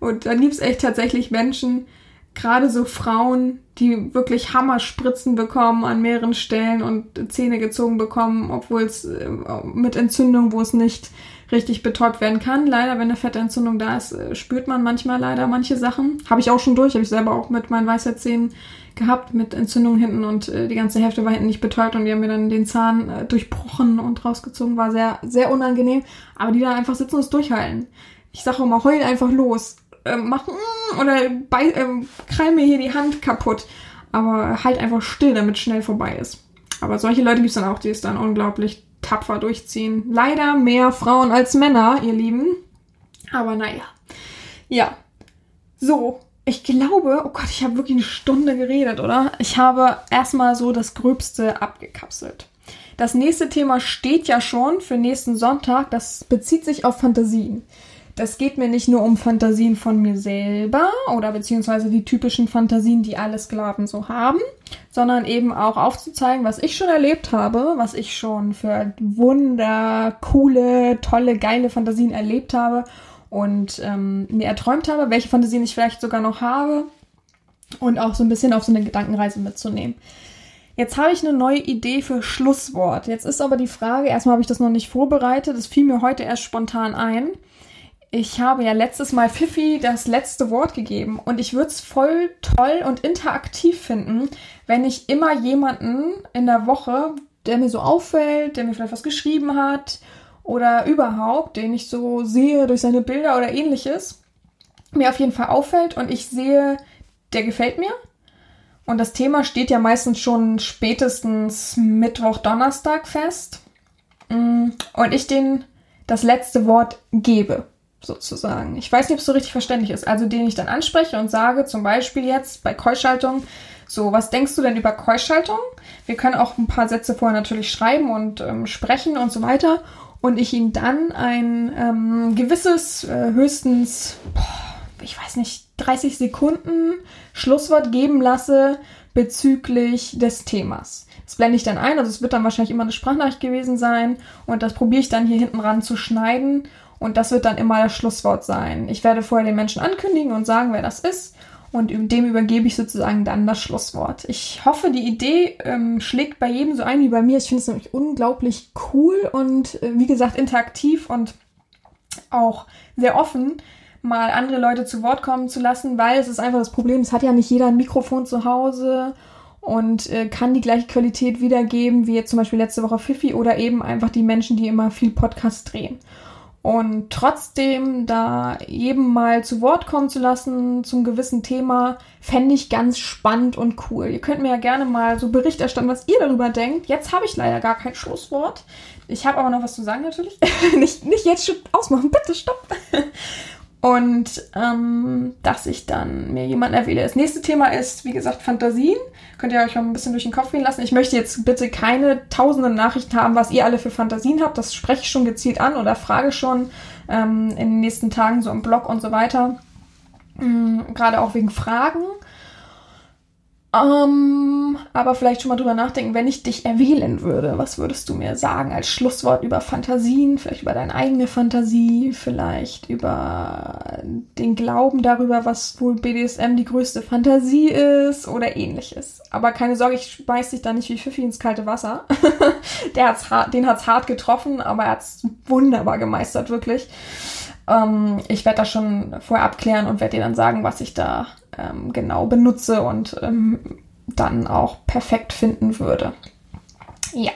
[SPEAKER 1] und dann gibt es echt tatsächlich Menschen, gerade so Frauen, die wirklich Hammerspritzen bekommen an mehreren Stellen und Zähne gezogen bekommen, obwohl es äh, mit Entzündung, wo es nicht richtig betäubt werden kann. Leider, wenn eine Fettentzündung da ist, äh, spürt man manchmal leider manche Sachen. Habe ich auch schon durch, habe ich selber auch mit meinen Weisheitszähnen gehabt mit Entzündung hinten und äh, die ganze Hälfte war hinten nicht betäubt und die haben mir dann den Zahn äh, durchbrochen und rausgezogen. War sehr, sehr unangenehm. Aber die da einfach sitzen und es durchhalten. Ich sage immer, heul einfach los. Äh, mach mm, oder bei, äh, krall mir hier die Hand kaputt. Aber halt einfach still, damit schnell vorbei ist. Aber solche Leute gibt es dann auch, die es dann unglaublich tapfer durchziehen. Leider mehr Frauen als Männer, ihr Lieben. Aber naja. Ja. So, ich glaube, oh Gott, ich habe wirklich eine Stunde geredet, oder? Ich habe erstmal so das Gröbste abgekapselt. Das nächste Thema steht ja schon für nächsten Sonntag. Das bezieht sich auf Fantasien. Das geht mir nicht nur um Fantasien von mir selber oder beziehungsweise die typischen Fantasien, die alle Sklaven so haben, sondern eben auch aufzuzeigen, was ich schon erlebt habe, was ich schon für wunder, coole, tolle, geile Fantasien erlebt habe und ähm, mir erträumt habe, welche Fantasien ich vielleicht sogar noch habe und auch so ein bisschen auf so eine Gedankenreise mitzunehmen. Jetzt habe ich eine neue Idee für Schlusswort. Jetzt ist aber die Frage, erstmal habe ich das noch nicht vorbereitet, das fiel mir heute erst spontan ein. Ich habe ja letztes Mal Fifi das letzte Wort gegeben und ich würde es voll toll und interaktiv finden, wenn ich immer jemanden in der Woche, der mir so auffällt, der mir vielleicht was geschrieben hat oder überhaupt, den ich so sehe durch seine Bilder oder ähnliches, mir auf jeden Fall auffällt und ich sehe, der gefällt mir. Und das Thema steht ja meistens schon spätestens Mittwoch, Donnerstag fest. Mm, und ich den das letzte Wort gebe, sozusagen. Ich weiß nicht, ob es so richtig verständlich ist. Also den ich dann anspreche und sage, zum Beispiel jetzt bei Keuschaltung, so, was denkst du denn über Keuschaltung? Wir können auch ein paar Sätze vorher natürlich schreiben und ähm, sprechen und so weiter und ich ihm dann ein ähm, gewisses, äh, höchstens, boah, ich weiß nicht, 30 Sekunden Schlusswort geben lasse bezüglich des Themas. Das blende ich dann ein, also es wird dann wahrscheinlich immer eine Sprachnachricht gewesen sein und das probiere ich dann hier hinten ran zu schneiden und das wird dann immer das Schlusswort sein. Ich werde vorher den Menschen ankündigen und sagen, wer das ist und dem übergebe ich sozusagen dann das Schlusswort. Ich hoffe, die Idee ähm, schlägt bei jedem so ein wie bei mir. Ich finde es nämlich unglaublich cool und äh, wie gesagt interaktiv und auch sehr offen, mal andere Leute zu Wort kommen zu lassen, weil es ist einfach das Problem, es hat ja nicht jeder ein Mikrofon zu Hause und äh, kann die gleiche Qualität wiedergeben wie jetzt zum Beispiel letzte Woche Fifi oder eben einfach die Menschen, die immer viel Podcast drehen. Und trotzdem da jedem mal zu Wort kommen zu lassen zum gewissen Thema, fände ich ganz spannend und cool. Ihr könnt mir ja gerne mal so Bericht erstatten, was ihr darüber denkt. Jetzt habe ich leider gar kein Schlusswort. Ich habe aber noch was zu sagen natürlich. nicht, nicht jetzt schon ausmachen, bitte stopp. Und ähm, dass ich dann mir jemanden erwähle. Das nächste Thema ist, wie gesagt, Fantasien. Könnt ihr euch mal ein bisschen durch den Kopf gehen lassen. Ich möchte jetzt bitte keine tausenden Nachrichten haben, was ihr alle für Fantasien habt. Das spreche ich schon gezielt an oder frage schon ähm, in den nächsten Tagen so im Blog und so weiter. Mhm, Gerade auch wegen Fragen. Ähm, aber vielleicht schon mal drüber nachdenken, wenn ich dich erwählen würde, was würdest du mir sagen als Schlusswort über Fantasien, vielleicht über deine eigene Fantasie, vielleicht über den Glauben darüber, was wohl BDSM die größte Fantasie ist oder ähnliches. Aber keine Sorge, ich beiß dich da nicht wie Pfiffi ins kalte Wasser. Der hat's hart, den hat's hart getroffen, aber er hat's wunderbar gemeistert, wirklich. Ähm, ich werde das schon vorher abklären und werde dir dann sagen, was ich da ähm, genau benutze und ähm, dann auch perfekt finden würde. Ja.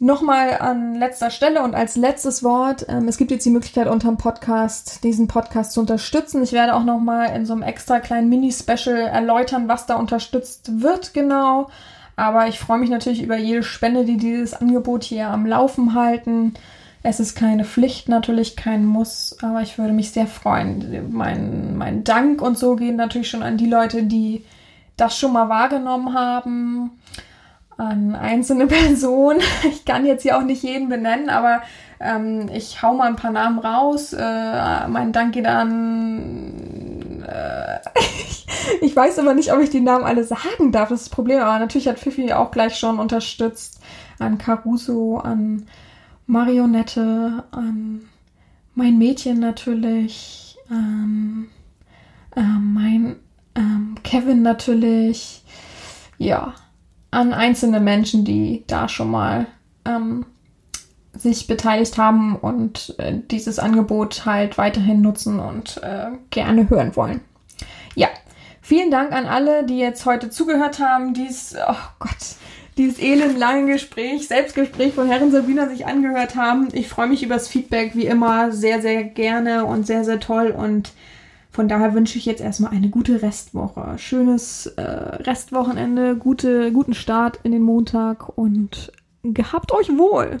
[SPEAKER 1] Nochmal an letzter Stelle und als letztes Wort, ähm, es gibt jetzt die Möglichkeit unter dem Podcast, diesen Podcast zu unterstützen. Ich werde auch nochmal in so einem extra kleinen Mini-Special erläutern, was da unterstützt wird genau. Aber ich freue mich natürlich über jede Spende, die dieses Angebot hier am Laufen halten. Es ist keine Pflicht, natürlich kein Muss, aber ich würde mich sehr freuen. Mein, mein Dank und so geht natürlich schon an die Leute, die das schon mal wahrgenommen haben, an einzelne Personen. Ich kann jetzt hier auch nicht jeden benennen, aber ähm, ich hau mal ein paar Namen raus. Äh, mein Dank geht an. Äh, ich weiß aber nicht, ob ich die Namen alle sagen darf. Das ist das Problem. Aber natürlich hat Fifi auch gleich schon unterstützt. An Caruso, an Marionette, an mein Mädchen natürlich, ähm, äh, mein ähm, Kevin natürlich, ja, an einzelne Menschen, die da schon mal ähm, sich beteiligt haben und äh, dieses Angebot halt weiterhin nutzen und äh, gerne hören wollen. Ja, vielen Dank an alle, die jetzt heute zugehört haben. Dies, oh Gott, dieses elendlange Gespräch, Selbstgespräch von Herren Sabina sich angehört haben. Ich freue mich über das Feedback wie immer sehr, sehr gerne und sehr, sehr toll und von daher wünsche ich jetzt erstmal eine gute Restwoche. Schönes äh, Restwochenende, gute, guten Start in den Montag und gehabt euch wohl.